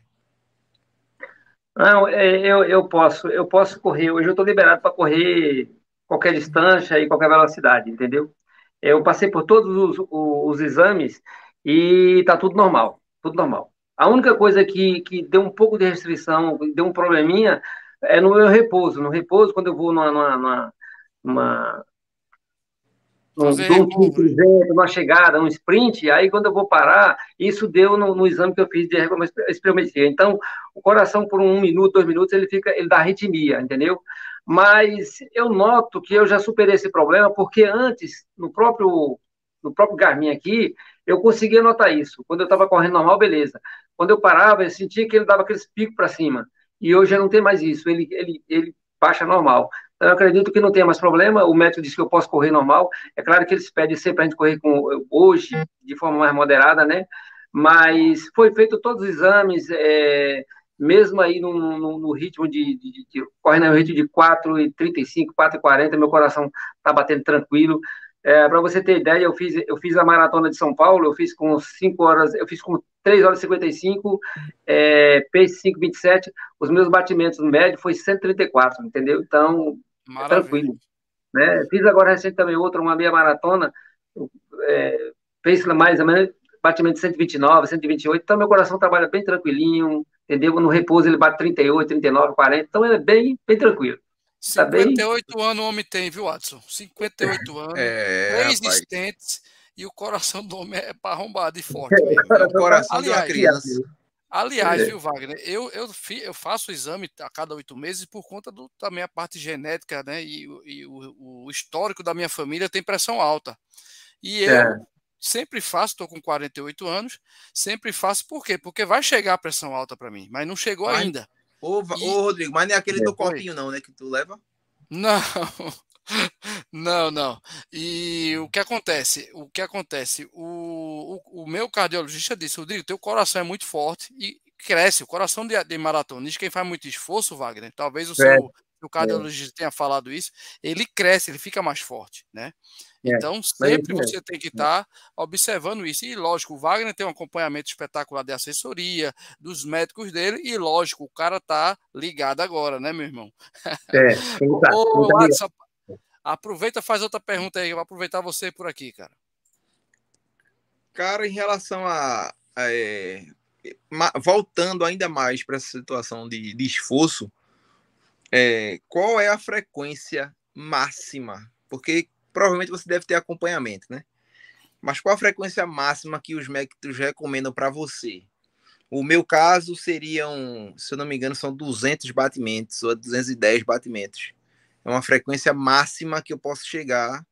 Não, é, eu, eu posso, eu posso correr. Hoje eu estou liberado para correr qualquer distância e qualquer velocidade, entendeu? Eu passei por todos os, os, exames e tá tudo normal, tudo normal. A única coisa que, que deu um pouco de restrição, deu um probleminha, é no meu repouso. No repouso, quando eu vou numa, numa, numa chegada, num sprint, aí quando eu vou parar, isso deu no, no exame que eu fiz de espirometria. Então, o coração por um minuto, dois minutos, ele fica, ele dá arritmia, entendeu? Mas eu noto que eu já superei esse problema, porque antes, no próprio, no próprio Garmin aqui, eu conseguia notar isso. Quando eu estava correndo normal, beleza. Quando eu parava, eu sentia que ele dava aqueles picos para cima. E hoje já não tem mais isso. Ele, ele, ele baixa normal. Eu acredito que não tem mais problema. O médico disse que eu posso correr normal. É claro que eles pedem sempre a gente correr com, hoje de forma mais moderada, né? Mas foi feito todos os exames, é, mesmo aí no, no, no ritmo de, de, de, de correndo no ritmo de 4,35, 4,40, meu coração tá batendo tranquilo. É, para você ter ideia, eu fiz, eu fiz a maratona de São Paulo, eu fiz com 5 horas, eu fiz com 3 horas e 55, é, pace 5,27, os meus batimentos médio foi 134, entendeu? Então, é tranquilo. Né? Fiz agora recente também outra, uma meia maratona, é, fez mais ou menos batimento de 129, 128, então meu coração trabalha bem tranquilinho, entendeu? No repouso ele bate 38, 39, 40, então é bem, bem tranquilo. 58 tá anos o homem tem, viu, Watson? 58 anos, é, três estentes e o coração do homem é parrombado e forte. É o coração aliás, de uma criança. Aliás, é. viu, Wagner, eu, eu, eu faço o exame a cada oito meses por conta do, da minha parte genética, né? E, e o, o, histórico da minha família tem pressão alta. E eu é. sempre faço, estou com 48 anos, sempre faço, por quê? Porque vai chegar a pressão alta para mim, mas não chegou vai. ainda. Ô, e... ô, Rodrigo, mas não é aquele do copinho, não, né? Que tu leva? Não, não, não. E o que acontece? O que acontece? O, o, o meu cardiologista disse, Rodrigo, teu coração é muito forte e cresce. O coração de, de maratonista, quem faz muito esforço, Wagner, talvez o é. seu o cardiologista tenha falado isso, ele cresce, ele fica mais forte, né? É, então, sempre você tem que estar tá observando isso. E, lógico, o Wagner tem um acompanhamento espetacular de assessoria, dos médicos dele, e, lógico, o cara tá ligado agora, né, meu irmão? É, tá, Ô, aproveita faz outra pergunta aí, eu vou aproveitar você por aqui, cara. Cara, em relação a. a é, voltando ainda mais para essa situação de, de esforço, é, qual é a frequência máxima? Porque provavelmente você deve ter acompanhamento, né? Mas qual a frequência máxima que os médicos recomendam para você? O meu caso seriam, se eu não me engano, são 200 batimentos ou 210 batimentos. É uma frequência máxima que eu posso chegar,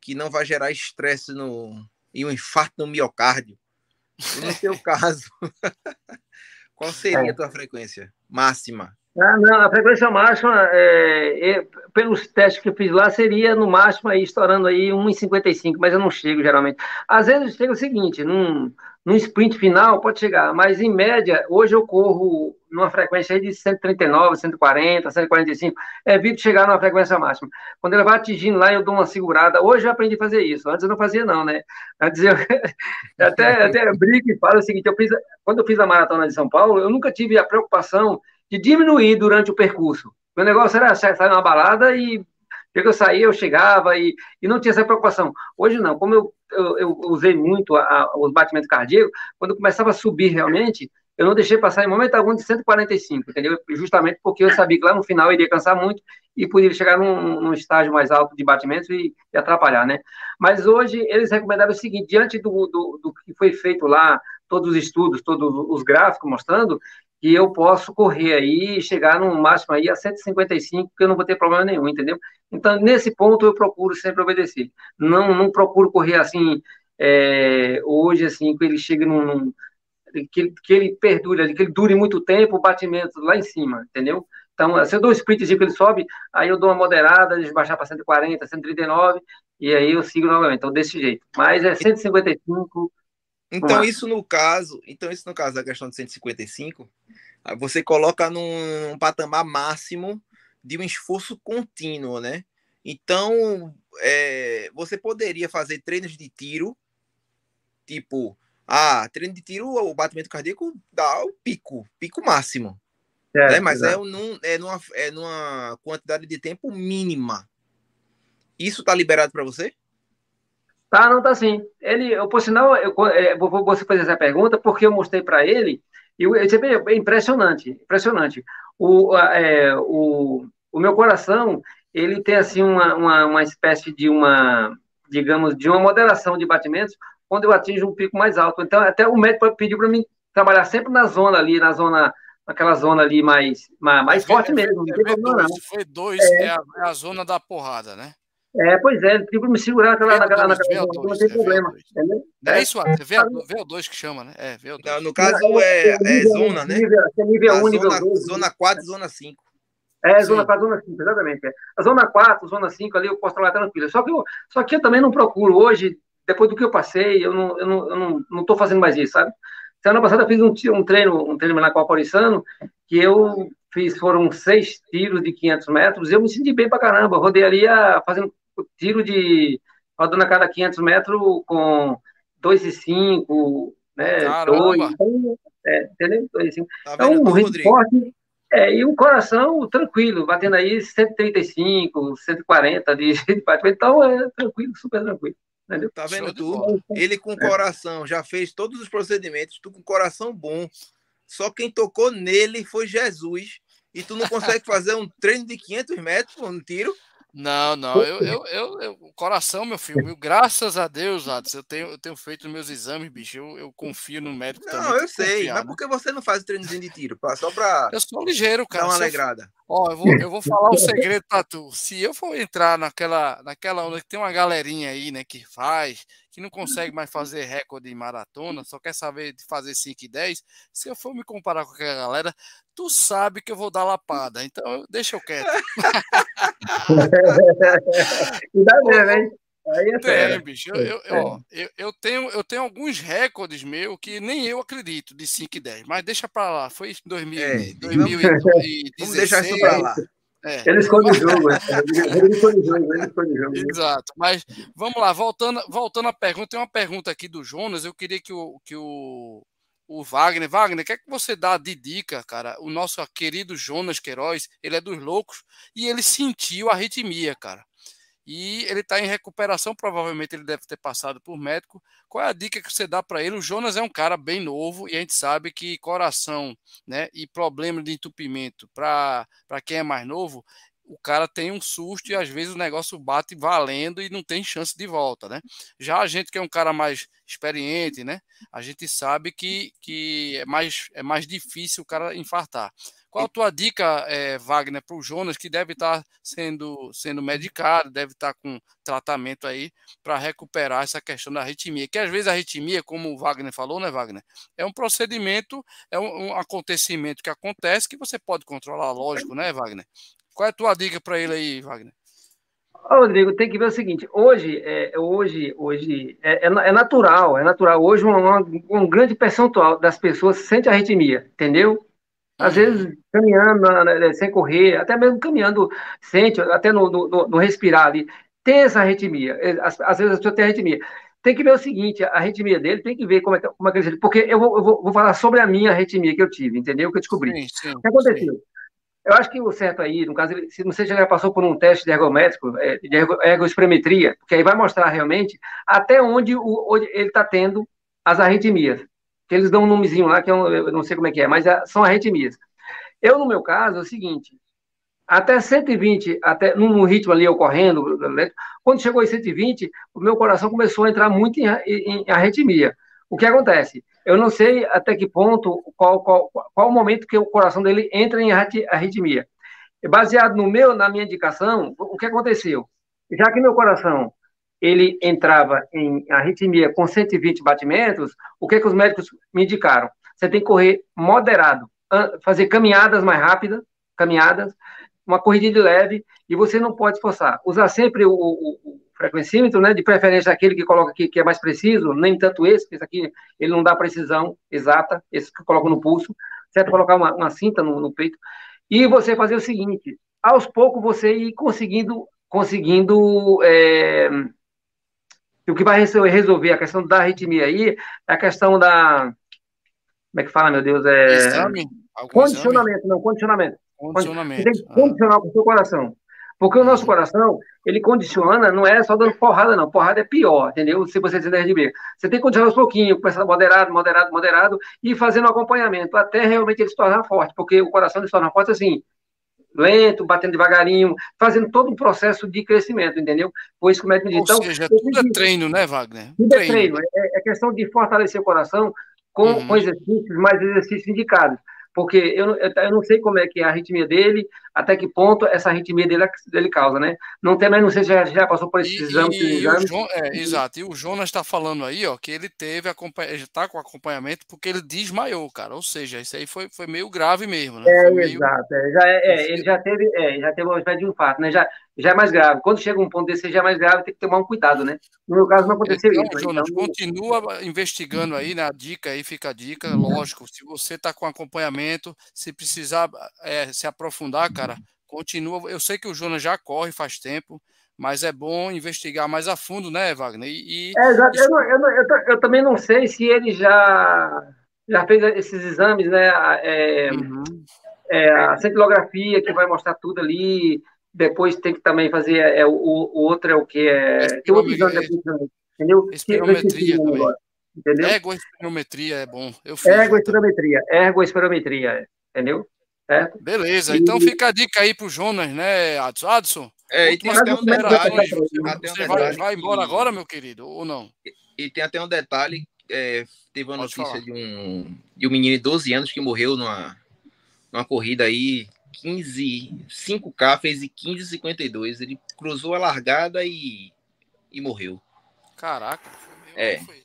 que não vai gerar estresse no, e um infarto no miocárdio. E no seu caso, qual seria é. a tua frequência máxima? Ah, não, a frequência máxima, é, é, pelos testes que eu fiz lá, seria no máximo aí, estourando aí 1,55, mas eu não chego geralmente. Às vezes chega o seguinte, num, num sprint final pode chegar, mas em média, hoje eu corro numa frequência aí de 139, 140, 145, evito chegar numa frequência máxima. Quando ele vai atingindo lá, eu dou uma segurada. Hoje eu aprendi a fazer isso, antes eu não fazia não, né? Antes eu até, até brinco e falo o seguinte, eu fiz, quando eu fiz a maratona de São Paulo, eu nunca tive a preocupação de diminuir durante o percurso. Meu negócio era sair numa balada e que eu saía, eu chegava e, e não tinha essa preocupação. Hoje não, como eu, eu, eu usei muito a, os batimentos cardíacos, quando começava a subir realmente, eu não deixei passar em momento algum de 145, entendeu? Justamente porque eu sabia que lá no final eu iria cansar muito e poderia chegar num, num estágio mais alto de batimentos e, e, atrapalhar, né? Mas hoje eles recomendaram o seguinte, diante do, do, do que foi feito lá, todos os estudos, todos os gráficos mostrando, que eu posso correr aí e chegar no máximo aí a 155, porque eu não vou ter problema nenhum, entendeu? Então, nesse ponto, eu procuro sempre obedecer. Não, não procuro correr assim, é, hoje, assim, que ele chegue num. num que, que ele perdure, que ele dure muito tempo, o batimento lá em cima, entendeu? Então, se eu dou um sprintzinho que ele sobe, aí eu dou uma moderada, deixo baixar para 140, 139, e aí eu sigo novamente. Então, desse jeito. Mas é 155 então, isso no caso, então isso no caso da questão de 155, você coloca num, num patamar máximo de um esforço contínuo, né? Então, é, você poderia fazer treinos de tiro, tipo, ah, treino de tiro, o batimento cardíaco dá o pico, pico máximo. É, né? Mas é, num, é, numa, é numa quantidade de tempo mínima. Isso tá liberado para você? Tá, não tá sim. Ele, eu, por sinal, eu, é, você fazer essa pergunta porque eu mostrei para ele e é impressionante, impressionante. O, é, o, o meu coração, ele tem assim uma, uma, uma espécie de uma, digamos, de uma moderação de batimentos quando eu atinjo um pico mais alto. Então, até o médico pediu para mim trabalhar sempre na zona ali, na zona naquela zona ali mais, mais, mais forte mesmo. Não tem problema, não. Foi dois, é, é, a, é a zona da porrada, né? É, pois é, tipo, me segurar naquela, naquela, naquela não tem problema. É, é isso, é VO2 que chama, né? É, VO2. Não, no caso é, é zona, né? Nível, é nível 1, nível 2. Zona 4 e zona 5. É, zona 4, zona 5, exatamente. É. A zona 4, zona 5 ali eu posso trabalhar tranquilo. Só que, eu, só que eu também não procuro hoje, depois do que eu passei, eu não, eu não, eu não, não tô fazendo mais isso, sabe? Semana passada eu fiz um, um treino, um treino na Copaurissano, que eu fiz, foram seis tiros de 500 metros, eu me senti bem pra caramba, rodei ali a, fazendo tiro de rodando a cada 500 metros com 2,5, né? 2, então, é, entendeu? 2,5. Tá então, um ritmo forte. É, e o coração tranquilo, batendo aí 135, 140 de, de batimento. Então, é tranquilo, super tranquilo. Entendeu? Tá vendo tu? Ele com coração, já fez todos os procedimentos, tu com coração bom. Só quem tocou nele foi Jesus. E tu não consegue fazer um treino de 500 metros, um tiro? Não, não, eu, eu, eu, eu, coração, meu filho, graças a Deus, Adson, eu tenho, eu tenho feito meus exames, bicho, eu, eu confio no médico não, também. Não, eu sei, confiar, mas né? por que você não faz treinozinho de tiro? Só pra. Eu sou ligeiro, cara. Dar uma alegrada. Ó, eu vou, eu vou falar um segredo pra tu. Se eu for entrar naquela, naquela onda que tem uma galerinha aí, né, que faz, que não consegue mais fazer recorde em maratona, só quer saber de fazer 5 e 10, se eu for me comparar com aquela galera, tu sabe que eu vou dar lapada. Então, deixa eu quieto. Ainda bem, hein? Aí é tem, bicho. Eu, eu, ó, eu, eu, tenho, eu tenho alguns recordes meus que nem eu acredito de 5 e 10, mas deixa pra lá. Foi em 2000, é, 2016. Vamos deixar isso pra lá. É. Ele esconde o jogo, ele esconde o jogo, ele esconde o jogo. Exato, mas vamos lá, voltando, voltando à pergunta, tem uma pergunta aqui do Jonas, eu queria que o, que o, o Wagner, Wagner, o que é que você dá de dica, cara? O nosso querido Jonas Queiroz, ele é dos loucos e ele sentiu a arritmia, cara e ele está em recuperação, provavelmente ele deve ter passado por médico. Qual é a dica que você dá para ele? O Jonas é um cara bem novo e a gente sabe que coração né, e problema de entupimento para quem é mais novo, o cara tem um susto e às vezes o negócio bate valendo e não tem chance de volta, né? Já a gente que é um cara mais experiente, né? A gente sabe que, que é, mais, é mais difícil o cara infartar. Qual a tua dica, é, Wagner, para o Jonas, que deve estar tá sendo, sendo medicado, deve estar tá com tratamento aí para recuperar essa questão da arritmia? Que às vezes a arritmia, como o Wagner falou, né, Wagner? É um procedimento, é um, um acontecimento que acontece que você pode controlar, lógico, né, Wagner? Qual é a tua dica para ele aí, Wagner? Rodrigo, tem que ver o seguinte, hoje, é, hoje, hoje é, é, é natural, é natural. Hoje uma, um grande percentual das pessoas sente arritmia, entendeu? Às uhum. vezes, caminhando, né, sem correr, até mesmo caminhando, sente, até no, no, no respirar ali, tem essa arritmia. Às, às, vezes a pessoa tem arritmia. Tem que ver o seguinte, a arritmia dele, tem que ver como é, como é que ele... Porque eu, vou, eu vou, vou, falar sobre a minha arritmia que eu tive, entendeu? Que eu descobri. Sim, sim, o que aconteceu? Sim. Eu acho que o certo aí, no caso, se não sei se já passou por um teste de ergométrico, é, de ergoesperometria, porque aí vai mostrar realmente até onde, o, onde ele está tendo as arritmias. Que eles dão um nomezinho lá, que eu, eu não sei como é que é, mas é, são arritmias. Eu, no meu caso, é o seguinte, até 120, até num ritmo ali ocorrendo, quando chegou em 120, o meu coração começou a entrar muito em, em, em arritmia. O que acontece? Eu não sei até que ponto, qual, qual, qual o momento que o coração dele entra em arritmia. Baseado no meu, na minha indicação, o que aconteceu? Já que meu coração ele entrava em arritmia com 120 batimentos, o que, que os médicos me indicaram? Você tem que correr moderado, fazer caminhadas mais rápidas, caminhadas, uma corrida de leve, e você não pode forçar. Usar sempre o, o, frequencímetro, né, de preferência aquele que coloca aqui, que é mais preciso, nem tanto esse, esse aqui, ele não dá precisão exata, esse que eu coloco no pulso, certo? Colocar uma, uma cinta no, no, peito, e você fazer o seguinte, aos poucos você ir conseguindo, conseguindo, é, o que vai resolver a questão da arritmia aí, é a questão da, como é que fala, meu Deus, é... Exame? Condicionamento, exame? não, condicionamento. Condicionamento. Você tem que condicionar ah. o seu coração. Porque o nosso coração, ele condiciona, não é só dando porrada, não. Porrada é pior, entendeu? Se você tiver de B. Você tem que condicionar aos pouquinhos, começando moderado, moderado, moderado, e fazendo acompanhamento, até realmente ele se tornar forte. Porque o coração se torna forte assim, lento, batendo devagarinho, fazendo todo um processo de crescimento, entendeu? Por isso que o médico diz. Então, seja, tudo é treino, né, Wagner? Tudo treino. é treino. É, é, questão de fortalecer o coração com, uhum. com exercícios, mais exercícios indicados porque eu, eu não sei como é que é a arritmia dele, até que ponto essa arritmia dele, dele causa, né? Não tem, mas não sei se já, já passou por esses e, exames. E exames. é, exato, e o Jonas está falando aí, ó, que ele teve, está com acompanhamento porque ele desmaiou, cara, ou seja, isso aí foi, foi meio grave mesmo, né? É, meio... exato, é, já, é, é ele já teve, é, já teve uma espécie de infarto, né? Já, já é mais grave. Quando chega um ponto desse já é mais grave, tem que tomar um cuidado, né? No meu caso não aconteceu então, isso. Né? Jonas, então... continua investigando aí, né? dica aí, fica a dica, lógico, se você está com acompanhamento, se precisar é, se aprofundar, cara, continua. Eu sei que o Jonas já corre faz tempo, mas é bom investigar mais a fundo, né, Wagner? E, é, exato. Eu, não, eu, não, eu, eu, também não sei se ele já, já fez esses exames, né? É, uhum. é, a centilografia, que vai mostrar tudo ali. Depois tem que também fazer. É, o, o outro é o que? É, tem outro exame depois entendeu? Espirometria também. Entendeu? Ergoespirometria é bom. Eu fiz, ergoespirometria, ergoespirometria, entendeu? Certo? Beleza, então e... fica a dica aí pro Jonas, né, Adson? Adson, é, e tem até um detalhe. Você vai, vai embora agora, meu querido, ou não? E, e tem até um detalhe: é, teve uma Pode notícia de um, de um menino de 12 anos que morreu numa, numa corrida aí, 15, 5K, fez 15,52. Ele cruzou a largada e, e morreu. Caraca, é. Foi.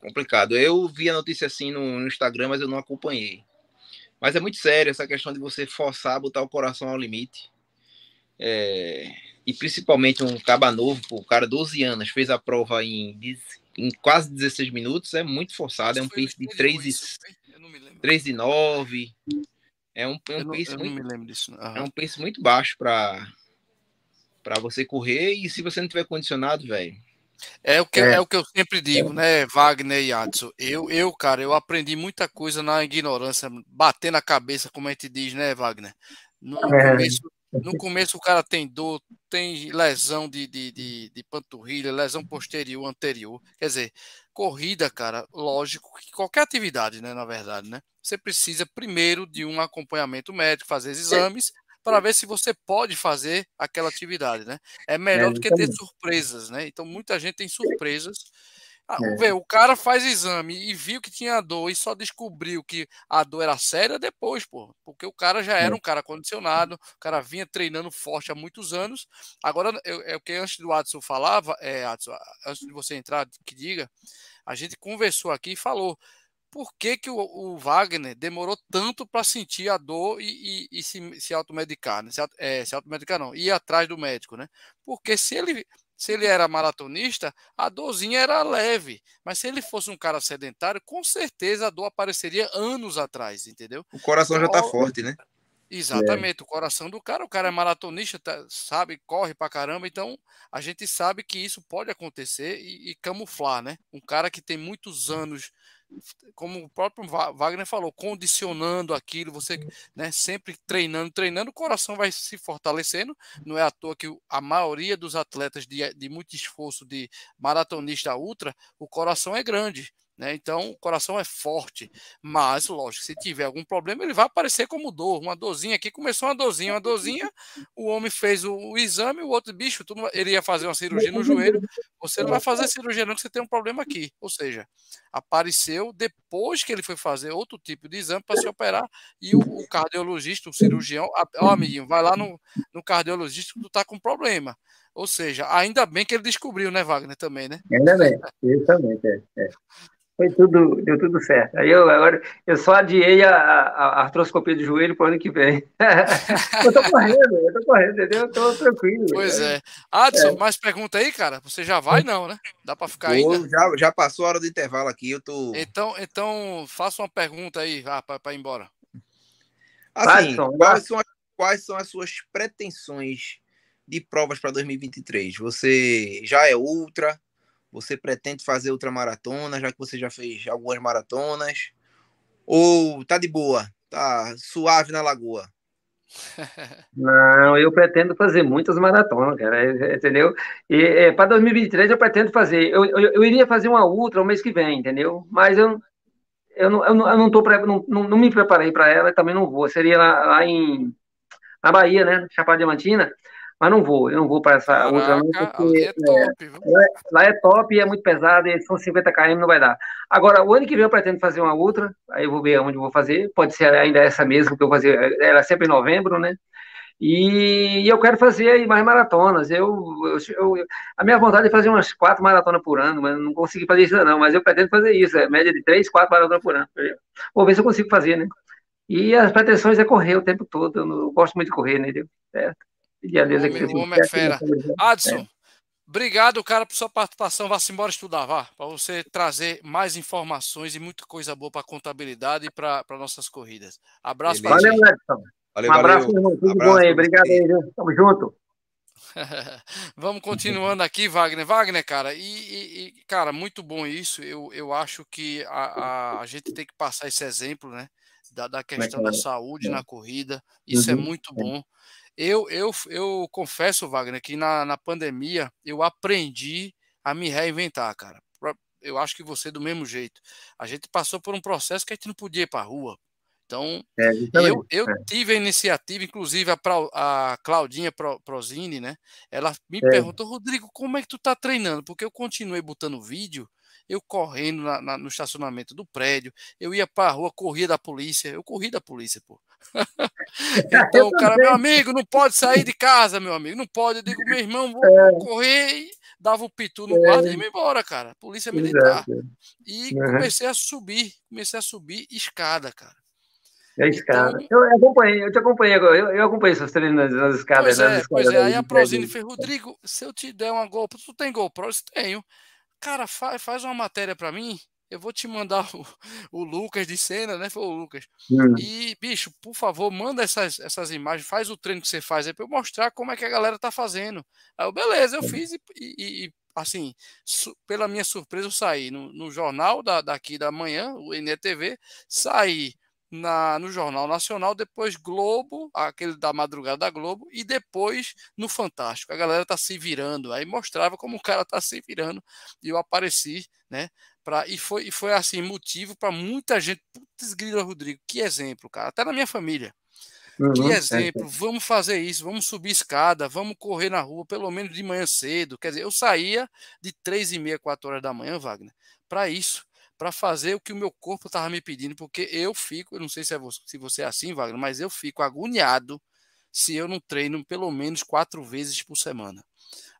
Complicado. Eu vi a notícia assim no, no Instagram, mas eu não acompanhei. Mas é muito sério essa questão de você forçar, botar o coração ao limite. É, e principalmente um caba novo, o cara 12 anos, fez a prova em, em quase 16 minutos, é muito forçado, é um pace de 3 e, 3 e 9. É um, é um pace muito, é um pace muito baixo para para você correr e se você não tiver condicionado, velho, é o que, é. é. o que eu sempre digo, né, Wagner e Adson? Eu, eu, cara, eu aprendi muita coisa na ignorância, bater na cabeça, como a gente diz, né, Wagner? No, é. começo, no começo o cara tem dor, tem lesão de, de, de, de, panturrilha, lesão posterior, anterior. Quer dizer, corrida, cara, lógico que qualquer atividade, né, na verdade, né? Você precisa primeiro de um acompanhamento médico, fazer exames para ver se você pode fazer aquela atividade, né? É melhor é, do que ter surpresas, né? Então muita gente tem surpresas ah, é. Vê, o cara faz exame e viu que tinha dor e só descobriu que a dor era séria depois, pô. Porque o cara já era é. um cara condicionado, o cara vinha treinando forte há muitos anos. Agora, é o que antes do Adson falava, é, Adson, antes de você entrar, que diga, a gente conversou aqui e falou por que, que o, o Wagner demorou tanto para sentir a dor e, e, e se, se automedicar, né? se, é, se automedicar não, ir atrás do médico, né? Porque se ele se ele era maratonista, a dorzinha era leve. Mas se ele fosse um cara sedentário, com certeza a dor apareceria anos atrás, entendeu? O coração então, já tá forte, né? Exatamente, é. o coração do cara, o cara é maratonista, tá, sabe, corre pra caramba, então a gente sabe que isso pode acontecer e, e camuflar, né? Um cara que tem muitos anos como o próprio Wagner falou, condicionando aquilo, você né, sempre treinando, treinando, o coração vai se fortalecendo. Não é à toa que a maioria dos atletas de, de muito esforço de maratonista ultra, o coração é grande. Né? Então, o coração é forte, mas, lógico, se tiver algum problema, ele vai aparecer como dor. Uma dorzinha aqui começou uma dorzinha, uma dorzinha. O homem fez o, o exame, o outro bicho, tudo, ele ia fazer uma cirurgia no joelho. Você não vai fazer cirurgia, não, que você tem um problema aqui. Ou seja, apareceu depois que ele foi fazer outro tipo de exame para se operar. E o, o cardiologista, o cirurgião, ó, amiguinho, vai lá no, no cardiologista que tu tá com problema. Ou seja, ainda bem que ele descobriu, né, Wagner, também, né? Ainda bem, exatamente. É, é. Foi tudo, deu tudo certo. Aí eu agora eu só adiei a, a, a artroscopia do joelho para o ano que vem. eu tô correndo, eu tô correndo, entendeu? Eu tô tranquilo. Pois é. Adson, é. mais pergunta aí, cara? Você já vai, não, né? Dá para ficar aí? Já, já passou a hora do intervalo aqui, eu tô. Então, então faça uma pergunta aí, ah, para ir embora. Assim, Adson, quais, são as, quais são as suas pretensões de provas para 2023? Você já é ultra? Você pretende fazer outra maratona, já que você já fez algumas maratonas? Ou tá de boa, tá suave na lagoa? Não, eu pretendo fazer muitas maratonas, cara, é, entendeu? E é, para 2023 eu pretendo fazer. Eu, eu, eu, iria fazer uma ultra o mês que vem, entendeu? Mas eu, eu, não, eu, não, eu não, tô não, não me preparei para ela e também não vou. Seria lá, lá em na Bahia, né? Chapada Diamantina mas não vou, eu não vou para essa Caraca, outra não, porque é top, é, lá é top e é muito pesado, e são 50 km, não vai dar. Agora, o ano que vem eu pretendo fazer uma outra, aí eu vou ver onde vou fazer, pode ser ainda essa mesma que eu fazer, era sempre em novembro, né? E, e eu quero fazer mais maratonas. Eu, eu, eu, a minha vontade é fazer umas quatro maratonas por ano, mas não consegui fazer isso não, mas eu pretendo fazer isso, é média de três, quatro maratonas por ano. Vou ver se eu consigo fazer, né? E as pretensões é correr o tempo todo, eu, não, eu gosto muito de correr, né? Certo? Pedir a Deus aqui. O homem é fera. Adson, é. obrigado, cara, por sua participação. Vá-se embora estudar, vá. Para você trazer mais informações e muita coisa boa para a contabilidade e para nossas corridas. Abraço para Valeu, Edson. Valeu, um abraço, valeu. irmão. Tudo abraço, bom aí. Obrigado aí, viu? Tamo junto. Vamos continuando aqui, Wagner. Wagner, cara, e, e, cara, muito bom isso. Eu, eu acho que a, a, a gente tem que passar esse exemplo, né? Da, da questão da saúde na corrida. Isso é uhum. é muito bom. Eu, eu, eu confesso, Wagner, que na, na pandemia eu aprendi a me reinventar, cara. Eu acho que você do mesmo jeito. A gente passou por um processo que a gente não podia ir para a rua. Então, é, eu, eu é. tive a iniciativa, inclusive a, a Claudinha Prozini, né? Ela me é. perguntou, Rodrigo, como é que tu tá treinando? Porque eu continuei botando vídeo eu correndo na, na, no estacionamento do prédio, eu ia para a rua, corria da polícia, eu corri da polícia, pô. então o cara, meu amigo, não pode sair de casa, meu amigo, não pode. Eu digo, meu irmão, vou é. correr e dava o um pitu no guarda e ia embora, cara. Polícia militar. E uhum. comecei a subir, comecei a subir escada, cara. É escada. Então, eu acompanhei, eu te acompanhei agora, eu, eu acompanhei seus treinos nas, escadas. Pois é, pois é. Aí a Prozine fez, Rodrigo, se eu te der uma GoPro, tu tem GoPro? Eu tenho. Cara, faz, faz uma matéria para mim eu vou te mandar o, o Lucas de cena, né? Foi o Lucas. Hum. E, bicho, por favor, manda essas, essas imagens, faz o treino que você faz aí para eu mostrar como é que a galera tá fazendo. Aí eu, beleza, eu fiz e, e, e assim, pela minha surpresa, eu saí no, no jornal da, daqui da manhã, o NETV, saí na, no Jornal Nacional, depois Globo, aquele da madrugada da Globo, e depois no Fantástico. A galera tá se virando, aí mostrava como o cara tá se virando, e eu apareci, né? Pra, e, foi, e foi assim, motivo para muita gente. Putz, grila, Rodrigo, que exemplo, cara. Até na minha família. Uhum, que exemplo, é, é. vamos fazer isso, vamos subir escada, vamos correr na rua, pelo menos de manhã cedo. Quer dizer, eu saía de três e meia, quatro horas da manhã, Wagner, para isso, para fazer o que o meu corpo estava me pedindo, porque eu fico, eu não sei se, é você, se você é assim, Wagner, mas eu fico agoniado se eu não treino pelo menos quatro vezes por semana.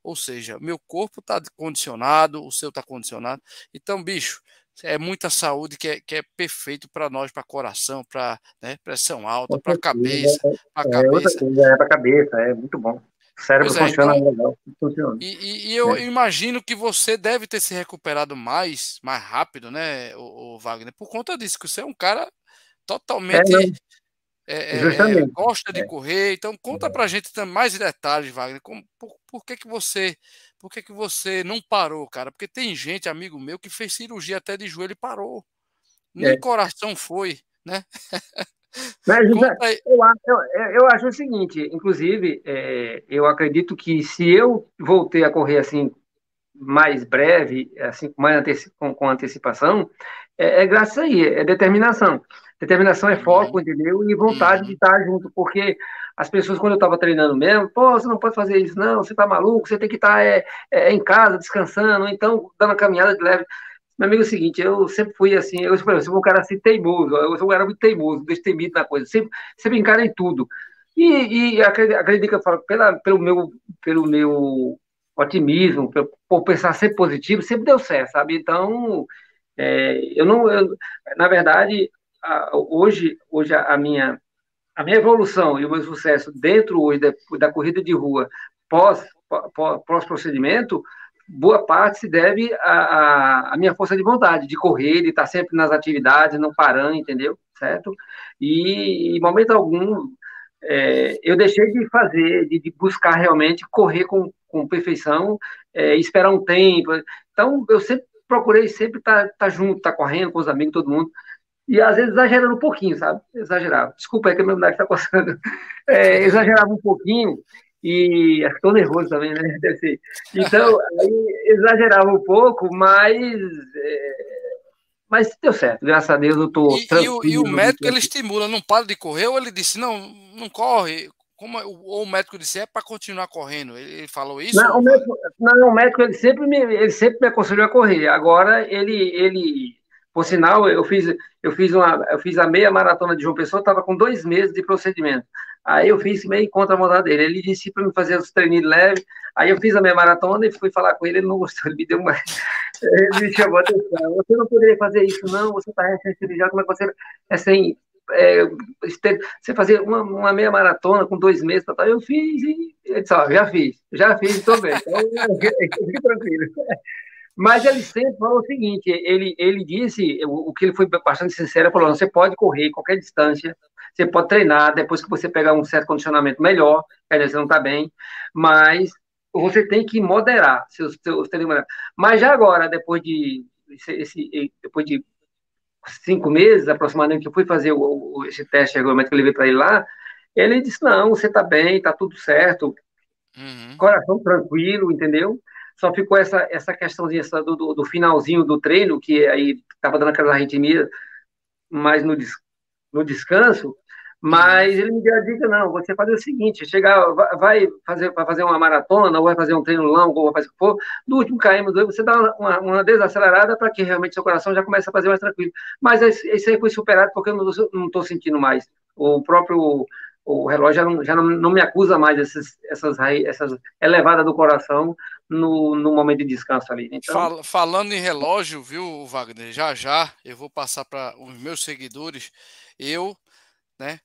Ou seja, meu corpo está condicionado, o seu está condicionado. Então, bicho, é muita saúde que é, que é perfeito para nós, para coração, para né, pressão alta, para cabeça. Pra é, cabeça. é para cabeça, é muito bom. O cérebro é, funciona então, legal. Funciona. E, e, e eu é. imagino que você deve ter se recuperado mais, mais rápido, né, o, o Wagner, por conta disso, que você é um cara totalmente é, é, é, é, gosta de é. correr. Então conta para a gente mais detalhes, Wagner. Como, por, por, que que você, por que que você não parou, cara? Porque tem gente, amigo meu, que fez cirurgia até de joelho e parou. Nem coração foi, né? Mas, eu, eu, eu, acho o seguinte, inclusive, é, eu acredito que se eu voltei a correr assim mais breve, assim com mais anteci com, com antecipação, é, é graças a aí, é determinação. Determinação é foco, uhum. entendeu? E vontade uhum. de estar junto, porque as pessoas, quando eu estava treinando mesmo, pô, você não pode fazer isso, não, você tá maluco, você tem que estar é, é, em casa, descansando, ou então dando uma caminhada de leve. Meu amigo, é o seguinte, eu sempre fui assim, eu, eu sou um cara assim teimoso, eu sou um cara muito teimoso, destemido na coisa, sempre, sempre encara em tudo. E, e acredito, acredito que eu falo, pela, pelo, meu, pelo meu otimismo, por, por pensar sempre positivo, sempre deu certo, sabe? Então, é, eu não, eu, na verdade, a, hoje, hoje a, minha a minha evolução e o meu sucesso dentro hoje da, da corrida de rua pós, pós, pós procedimento, boa parte se deve à, minha força de vontade, de correr, de estar sempre nas atividades, não parando, entendeu? Certo? E em momento algum é, eu deixei de fazer, de, de, buscar realmente correr com, com perfeição, é, esperar um tempo. Então, eu sempre procurei sempre estar, estar junto, estar correndo com os amigos, todo mundo e às vezes exagerando um pouquinho, sabe? Exagerava. Desculpa aí que a minha mulher está coçando. É, exagerava um pouquinho e estou nervoso também, né? Deve ser. Então, aí, exagerava um pouco, mas é, mas deu certo, graças a Deus eu estou e, e, o, e o médico ele estimula, não para de correr, ou ele disse, não, não corre, como, ou o médico disse, é para continuar correndo, ele, falou isso? Não, o médico, não, o médico ele sempre me, ele sempre me aconselhou a correr, agora ele, ele por sinal, eu fiz, eu fiz, uma, eu fiz a meia maratona de João Pessoa, estava com dois meses de procedimento. Aí eu fiz meio contra a vontade dele. Ele disse para me fazer os treinos leves. Aí eu fiz a meia maratona e fui falar com ele. Ele não gostou, ele me deu uma. Ele me chamou a atenção. Você não poderia fazer isso, não. Você está recém-cirurgiado, como é que você é sem. É, você fazer uma, uma, meia maratona com dois meses, tá, tá. eu fiz e ele disse, ó, já fiz, já fiz, estou bem. Então, tranquilo. Mas ele sempre falou o seguinte: ele, ele disse, o, o que ele foi bastante sincero, falou: você pode correr qualquer distância, você pode treinar depois que você pegar um certo condicionamento melhor, dizer, você não está bem, mas você tem que moderar seus, seus treinos. Mas já agora, depois de, esse, depois de cinco meses aproximadamente, que eu fui fazer o, esse teste regulamento que eu levei para ele lá, ele disse: não, você está bem, está tudo certo, uhum. coração tranquilo, entendeu? Só ficou essa, essa questãozinha essa do, do, do, finalzinho do treino, que aí estava dando aquela arritmia, mais no, no descanso, mas ele me deu a dica, não, você fazer o seguinte, chegar, vai fazer, vai fazer uma maratona, ou vai fazer um treino longo, ou vai fazer o que for, do último KM, você dá uma, uma desacelerada para que realmente seu coração já comece a fazer mais tranquilo. Mas isso aí foi superado porque eu não estou sentindo mais. O próprio o relógio já não, já não, não me acusa mais essas, essas, essas elevadas do coração no, no momento de descanso ali. Então... Fal, falando em relógio, viu, Wagner? Já já eu vou passar para os meus seguidores. Eu, né,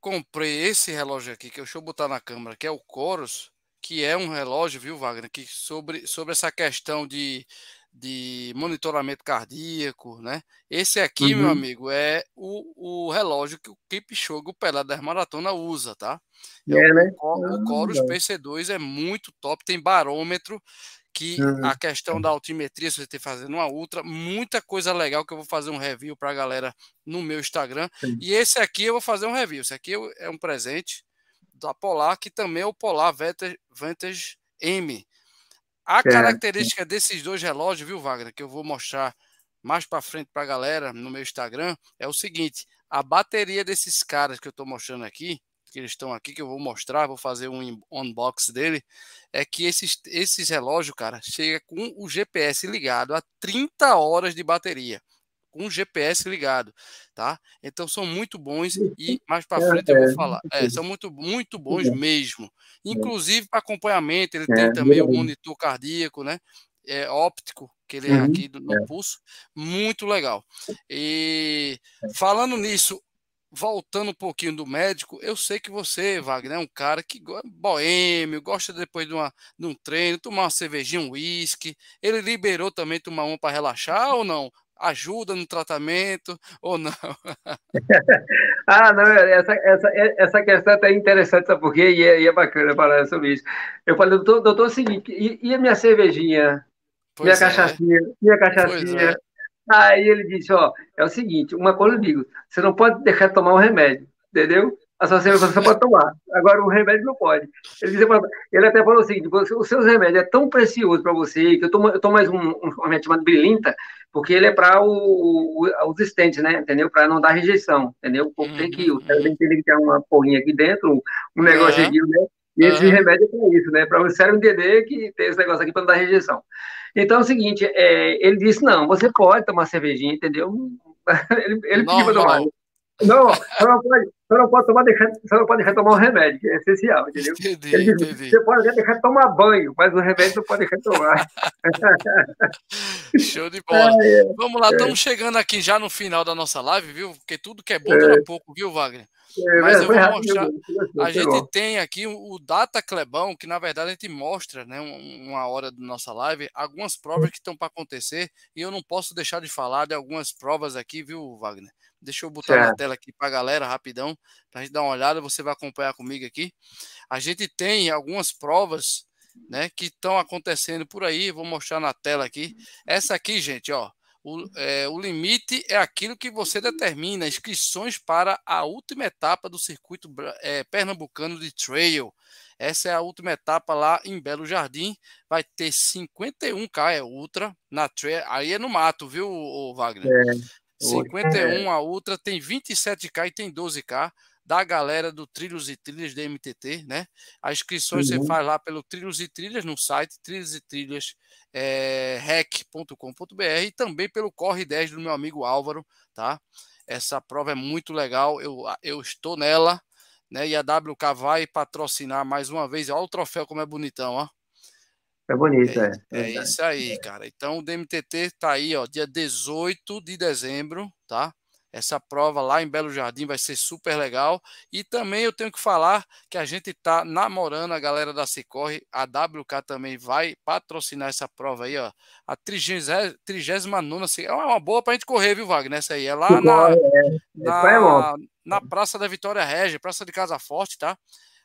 comprei esse relógio aqui, que deixa eu botar na câmera, que é o Coros, que é um relógio, viu, Wagner, que sobre, sobre essa questão de de monitoramento cardíaco, né? Esse aqui, uhum. meu amigo, é o, o relógio que o Kipchoge, o Pelé da Maratona, usa, tá? É, é né? O, o Chorus ah, PC2 é muito top, tem barômetro, que uhum. a questão da altimetria, se você está fazendo uma ultra, muita coisa legal que eu vou fazer um review para a galera no meu Instagram. Sim. E esse aqui eu vou fazer um review. Esse aqui é um presente da Polar, que também é o Polar Vantage, Vantage M. A característica desses dois relógios, viu, Wagner, que eu vou mostrar mais para frente para a galera no meu Instagram, é o seguinte: a bateria desses caras que eu estou mostrando aqui, que eles estão aqui, que eu vou mostrar, vou fazer um unboxing dele, é que esses, esses relógios, cara, chega com o GPS ligado a 30 horas de bateria com o GPS ligado, tá? Então são muito bons e mais para frente eu vou falar. É, são muito muito bons mesmo. Inclusive para acompanhamento, ele tem também o monitor cardíaco, né? É, óptico, que ele é aqui no é. pulso, muito legal. E falando nisso, voltando um pouquinho do médico, eu sei que você, Wagner, é um cara que boêmio, gosta depois de, uma, de um treino, tomar uma cervejinha, um uísque. Ele liberou também tomar um para relaxar ou não? ajuda no tratamento ou não? ah, não, essa, essa, essa questão é até interessante, sabe por quê? E é, e é bacana falar sobre isso. Eu falei, doutor, doutor, é o seguinte, e, e a minha cervejinha? Pois minha é. cachaçinha? Minha cachaçinha? Aí ele disse, ó, é o seguinte, uma coisa eu digo, você não pode deixar de tomar um remédio, entendeu? a sua você pode tomar. Agora, o remédio não pode. Ele, disse, ele até falou assim: os seus remédios é tão precioso para você que eu tomo, eu tomo mais um, um remédio chamado Bilinta, porque ele é para os estentes, né? Entendeu? Para não dar rejeição, entendeu? O corpo uhum, tem que, o cérebro tem que entender que tem uma porrinha aqui dentro, um negócio uhum. aqui, né? E esse uhum. remédio é para isso, né? Para o cérebro entender que tem esse negócio aqui para não dar rejeição. Então é o seguinte: é, ele disse: não, você pode tomar cervejinha, entendeu? Ele, ele pediu para tomar. Não, você não pode, você não pode tomar, deixar, você não pode deixar tomar um remédio, que é essencial, entendeu? Entendi, Ele diz, entendi. Você pode deixar de tomar banho, mas o remédio não pode deixar de tomar. Show de bola. É, é, Vamos lá, é. estamos chegando aqui já no final da nossa live, viu? Porque tudo que é bom dura pouco, viu, Wagner? É, mas eu vou mostrar. A gente tem aqui o Data Clebão, que na verdade a gente mostra, né, uma hora da nossa live, algumas provas que estão para acontecer, e eu não posso deixar de falar de algumas provas aqui, viu, Wagner? Deixa eu botar certo. na tela aqui para a galera rapidão, para a gente dar uma olhada, você vai acompanhar comigo aqui. A gente tem algumas provas né, que estão acontecendo por aí, vou mostrar na tela aqui. Essa aqui, gente, ó, o, é, o limite é aquilo que você determina, inscrições para a última etapa do circuito é, pernambucano de trail. Essa é a última etapa lá em Belo Jardim. Vai ter 51K, é ultra, na trail. Aí é no mato, viu, Wagner? É. 51, a outra tem 27k e tem 12k da galera do Trilhos e Trilhas da MTT, né? As inscrições uhum. você faz lá pelo Trilhos e Trilhas no site trilhos e trilhas é, rec.com.br e também pelo Corre 10 do meu amigo Álvaro, tá? Essa prova é muito legal, eu, eu estou nela, né? E a WK vai patrocinar mais uma vez. Olha o troféu como é bonitão, ó. É bonito, é. É, é isso aí, cara. Então o DMTT tá aí, ó, dia 18 de dezembro, tá? Essa prova lá em Belo Jardim vai ser super legal. E também eu tenho que falar que a gente tá namorando a galera da Cicorre. A WK também vai patrocinar essa prova aí, ó. A 39 é uma boa pra gente correr, viu, Wagner? Essa aí é lá na, é. na, na Praça da Vitória Regia, Praça de Casa Forte, tá?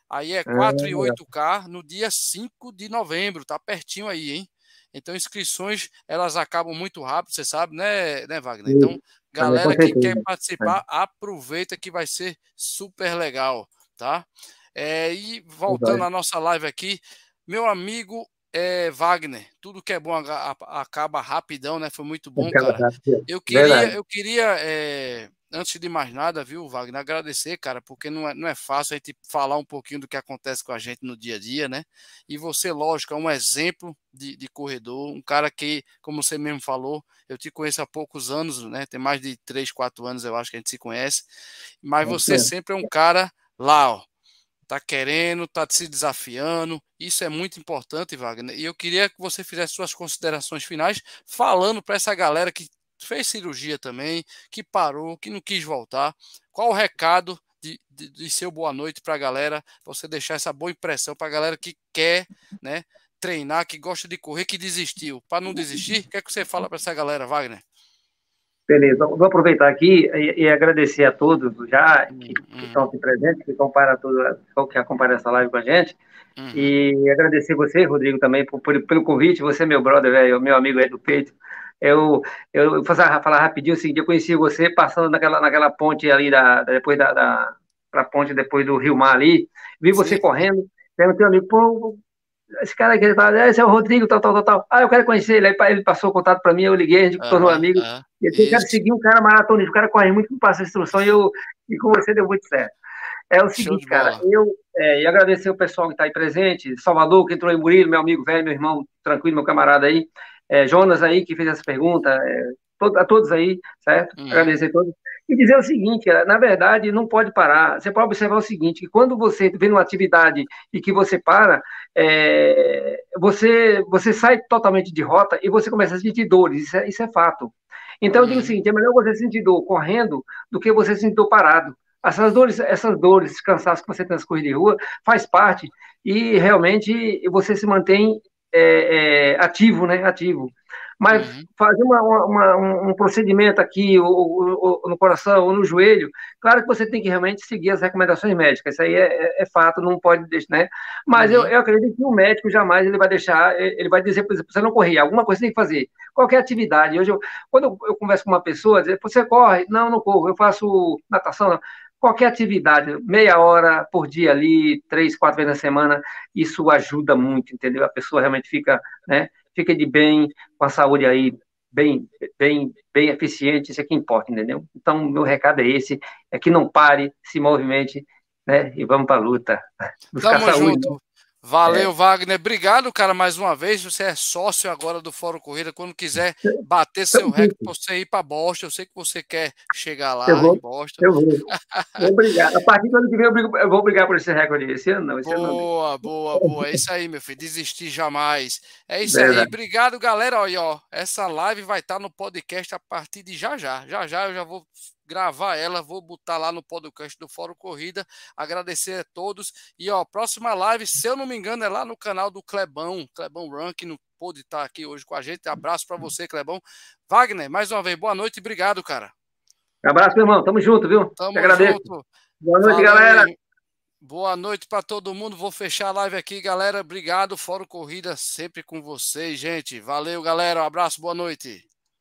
Aí é 4 é, e 8K no dia 5 de novembro, tá pertinho aí, hein? Então, inscrições, elas acabam muito rápido, você sabe, né, né Wagner? Então, galera que quer participar, aproveita que vai ser super legal, tá? É, e voltando à nossa live aqui, meu amigo é, Wagner, tudo que é bom acaba rapidão, né? Foi muito bom, cara. Eu queria, eu queria é, antes de mais nada, viu, Wagner, agradecer, cara, porque não é, não é fácil a gente falar um pouquinho do que acontece com a gente no dia a dia, né? E você, lógico, é um exemplo de, de corredor, um cara que, como você mesmo falou, eu te conheço há poucos anos, né? Tem mais de 3, 4 anos, eu acho que a gente se conhece, mas você sempre é um cara lá, ó, tá querendo, tá se desafiando. Isso é muito importante, Wagner. E eu queria que você fizesse suas considerações finais, falando para essa galera que fez cirurgia também, que parou, que não quis voltar. Qual o recado de, de, de seu boa noite para a galera, você deixar essa boa impressão para a galera que quer né, treinar, que gosta de correr, que desistiu. Para não desistir, o que é que você fala para essa galera, Wagner? Beleza, vou aproveitar aqui e, e agradecer a todos já que, uhum. que estão aqui presentes, que, compara tudo, que acompanham essa live com a gente. Uhum. E agradecer você, Rodrigo, também por, por, pelo convite. Você, meu brother, velho, meu amigo aí do peito. Eu, eu vou falar rapidinho o seguinte, eu conheci você passando naquela, naquela ponte ali, da, depois da, da pra ponte depois do Rio Mar ali, vi você Sim. correndo, perguntei amigo, pô, esse cara aqui, esse é o Rodrigo, tal, tal, tal, tal. Ah, eu quero conhecer ele. Aí ele passou o contato para mim, eu liguei, a gente tornou amigo. Uh e eu quero seguir um cara maratonista, o cara corre muito, me passa instrução e, eu, e com você deu muito certo. É o seguinte, cara, eu é, e agradecer o pessoal que está aí presente, Salvador, que entrou em Murilo, meu amigo velho, meu irmão, tranquilo, meu camarada aí, é, Jonas aí, que fez essa pergunta, é, a todos aí, certo? Hum. Agradecer a todos. E dizer o seguinte, cara, na verdade, não pode parar. Você pode observar o seguinte, que quando você vem numa atividade e que você para, é, você, você sai totalmente de rota e você começa a sentir dores, isso é, isso é fato. Então, eu digo o uhum. seguinte, é melhor você sentir dor correndo do que você sentir dor parado. Essas dores, essas dores, cansaço que você tem nas corridas de rua, faz parte e realmente você se mantém é, é, ativo, né? Ativo. Mas uhum. fazer uma, uma, um procedimento aqui, ou, ou, ou, no coração, ou no joelho, claro que você tem que realmente seguir as recomendações médicas, isso aí é, é, é fato, não pode deixar, né? Mas uhum. eu, eu acredito que o médico jamais ele vai deixar, ele vai dizer, por exemplo, você não correr, alguma coisa você tem que fazer, qualquer atividade. Hoje, eu, quando eu, eu converso com uma pessoa, dizer, você corre? Não, não corro, eu faço natação, não qualquer atividade, meia hora por dia ali, três, quatro vezes na semana, isso ajuda muito, entendeu? A pessoa realmente fica, né, fica de bem, com a saúde aí bem, bem, bem eficiente, isso é que importa, entendeu? Então, meu recado é esse, é que não pare, se movimente, né, e vamos para a luta. Buscar Tamo saúde. junto. Valeu, é. Wagner. Obrigado, cara, mais uma vez. Você é sócio agora do Fórum Corrida. Quando quiser bater seu recorde você ir para Boston, eu sei que você quer chegar lá eu vou, em Boston. Eu vou. Obrigado. A partir do ano que vem eu vou brigar por esse recorde. Esse ano não. Esse boa, ano boa, boa. É isso aí, meu filho. Desistir jamais. É isso aí. Obrigado, galera. Olha, ó, essa live vai estar no podcast a partir de já já. Já já eu já vou gravar ela, vou botar lá no podcast do Fórum Corrida. Agradecer a todos. E ó, próxima live, se eu não me engano, é lá no canal do Clebão, Clebão Rank, não pôde estar aqui hoje com a gente. Abraço para você, Clebão. Wagner, mais uma vez, boa noite e obrigado, cara. Abraço, meu irmão. Tamo junto, viu? Tamo agradeço. junto. Boa noite, Valeu, galera. Boa noite para todo mundo. Vou fechar a live aqui, galera. Obrigado. Fórum Corrida sempre com vocês, gente. Valeu, galera. Um abraço, boa noite.